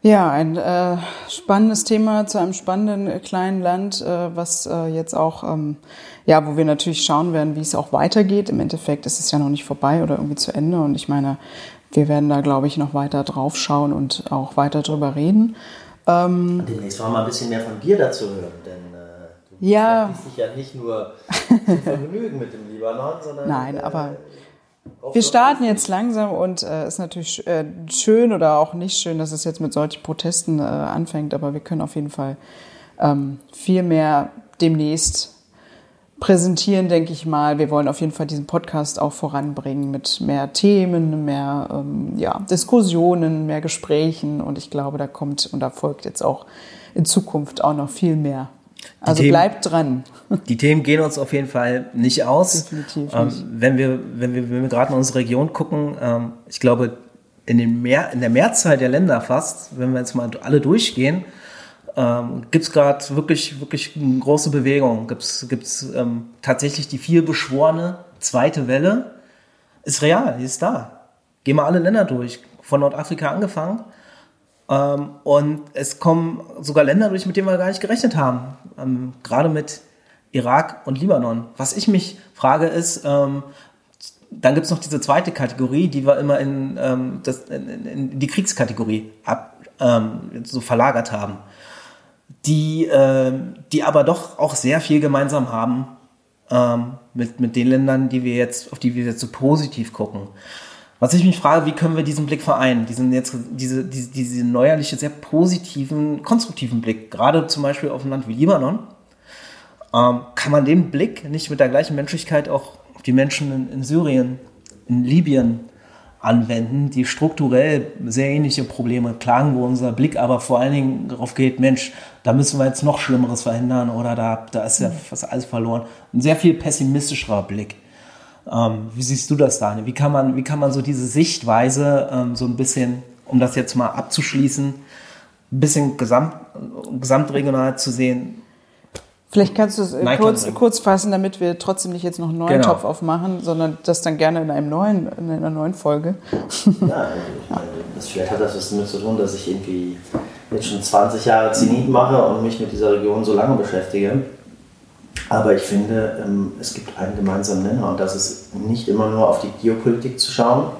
Ja, ein äh, spannendes Thema zu einem spannenden äh, kleinen Land, äh, was äh, jetzt auch, ähm, ja, wo wir natürlich schauen werden, wie es auch weitergeht. Im Endeffekt ist es ja noch nicht vorbei oder irgendwie zu Ende. Und ich meine, wir werden da, glaube ich, noch weiter drauf schauen und auch weiter drüber reden. Ähm, Demnächst wollen wir mal ein bisschen mehr von dir dazu hören, denn äh, du ja. dich ja nicht nur zum Vergnügen mit dem Libanon, sondern. Nein, äh, aber. Wir starten jetzt langsam und es äh, ist natürlich äh, schön oder auch nicht schön, dass es jetzt mit solchen Protesten äh, anfängt, aber wir können auf jeden Fall ähm, viel mehr demnächst präsentieren, denke ich mal. Wir wollen auf jeden Fall diesen Podcast auch voranbringen mit mehr Themen, mehr ähm, ja, Diskussionen, mehr Gesprächen und ich glaube, da kommt und da folgt jetzt auch in Zukunft auch noch viel mehr. Also Themen, bleibt dran. Die Themen gehen uns auf jeden Fall nicht aus. Definitiv ähm, nicht. Wenn wir, wenn wir, wenn wir gerade in unsere Region gucken, ähm, ich glaube, in, den Mehr, in der Mehrzahl der Länder fast, wenn wir jetzt mal alle durchgehen, ähm, gibt es gerade wirklich, wirklich eine große Bewegung. Gibt es ähm, tatsächlich die viel beschworene zweite Welle? Ist real, die ist da. Gehen wir alle Länder durch, von Nordafrika angefangen. Ähm, und es kommen sogar Länder durch, mit denen wir gar nicht gerechnet haben. Ähm, gerade mit Irak und Libanon. Was ich mich frage ist, ähm, dann gibt es noch diese zweite Kategorie, die wir immer in, ähm, das, in, in die Kriegskategorie ab, ähm, so verlagert haben die, äh, die aber doch auch sehr viel gemeinsam haben ähm, mit, mit den Ländern, die wir jetzt, auf die wir jetzt so positiv gucken. Was ich mich frage, wie können wir diesen Blick vereinen, diesen jetzt, diese, diese, diese neuerliche, sehr positiven, konstruktiven Blick, gerade zum Beispiel auf ein Land wie Libanon, ähm, kann man den Blick nicht mit der gleichen Menschlichkeit auch auf die Menschen in, in Syrien, in Libyen, anwenden, die strukturell sehr ähnliche Probleme klagen, wo unser Blick aber vor allen Dingen darauf geht, Mensch, da müssen wir jetzt noch Schlimmeres verhindern oder da, da ist ja fast alles verloren. Ein sehr viel pessimistischerer Blick. Ähm, wie siehst du das, Daniel? Wie kann man, wie kann man so diese Sichtweise ähm, so ein bisschen, um das jetzt mal abzuschließen, ein bisschen gesamt, gesamtregional zu sehen, Vielleicht kannst du es äh, kurz, kurz fassen, damit wir trotzdem nicht jetzt noch einen neuen genau. Topf aufmachen, sondern das dann gerne in, einem neuen, in einer neuen Folge. Ja, also ich meine, das, vielleicht hat das was damit zu tun, dass ich irgendwie jetzt schon 20 Jahre Zenit mache und mich mit dieser Region so lange beschäftige. Aber ich finde, ähm, es gibt einen gemeinsamen Nenner und das ist nicht immer nur auf die Geopolitik zu schauen,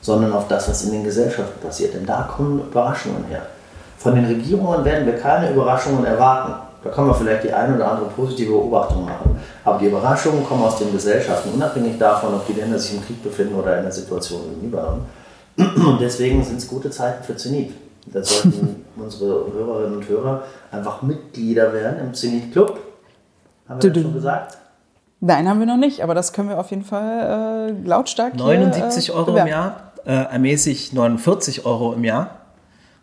sondern auf das, was in den Gesellschaften passiert. Denn da kommen Überraschungen her. Von den Regierungen werden wir keine Überraschungen erwarten. Da kann man vielleicht die eine oder andere positive Beobachtung machen. Aber die Überraschungen kommen aus den Gesellschaften, unabhängig davon, ob die Länder sich im Krieg befinden oder in einer Situation wie Libanon. Und deswegen sind es gute Zeiten für Zenit. Da sollten unsere Hörerinnen und Hörer einfach Mitglieder werden im Zenit Club. Haben wir das schon gesagt? Nein, haben wir noch nicht, aber das können wir auf jeden Fall äh, lautstark 79 hier, äh, Euro bewerben. im Jahr, äh, ermäßig 49 Euro im Jahr.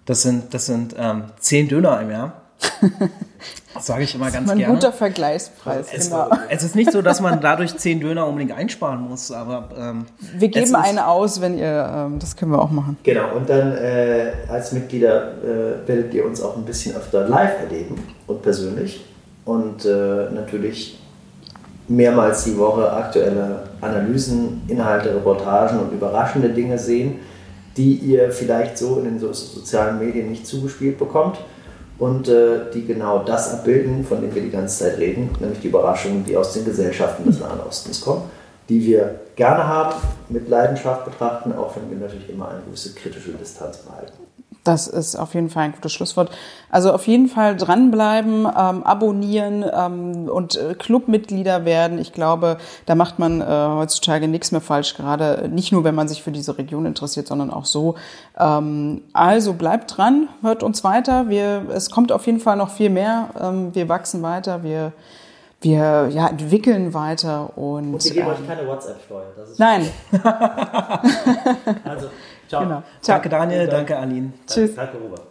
Das sind, das sind ähm, 10 Döner im Jahr. Sage ich immer ganz gerne. Ein guter Vergleichspreis, es, genau. Es ist nicht so, dass man dadurch zehn Döner unbedingt einsparen muss, aber. Ähm, wir geben eine aus, wenn ihr. Ähm, das können wir auch machen. Genau, und dann äh, als Mitglieder äh, werdet ihr uns auch ein bisschen öfter live erleben und persönlich. Und äh, natürlich mehrmals die Woche aktuelle Analysen, Inhalte, Reportagen und überraschende Dinge sehen, die ihr vielleicht so in den sozialen Medien nicht zugespielt bekommt und äh, die genau das abbilden, von dem wir die ganze Zeit reden, nämlich die Überraschungen, die aus den Gesellschaften des Nahen Ostens kommen, die wir gerne haben, mit Leidenschaft betrachten, auch wenn wir natürlich immer eine gewisse kritische Distanz behalten. Das ist auf jeden Fall ein gutes Schlusswort. Also auf jeden Fall dranbleiben, ähm, abonnieren ähm, und äh, Clubmitglieder werden. Ich glaube, da macht man äh, heutzutage nichts mehr falsch, gerade nicht nur, wenn man sich für diese Region interessiert, sondern auch so. Ähm, also bleibt dran, hört uns weiter. Wir, es kommt auf jeden Fall noch viel mehr. Ähm, wir wachsen weiter, wir wir ja, entwickeln weiter und. Und wir geben ähm, euch keine WhatsApp-Steuer. Nein. also Ciao. Genau. Ciao. Danke Daniel, danke Aline. Tschüss. Danke Robert.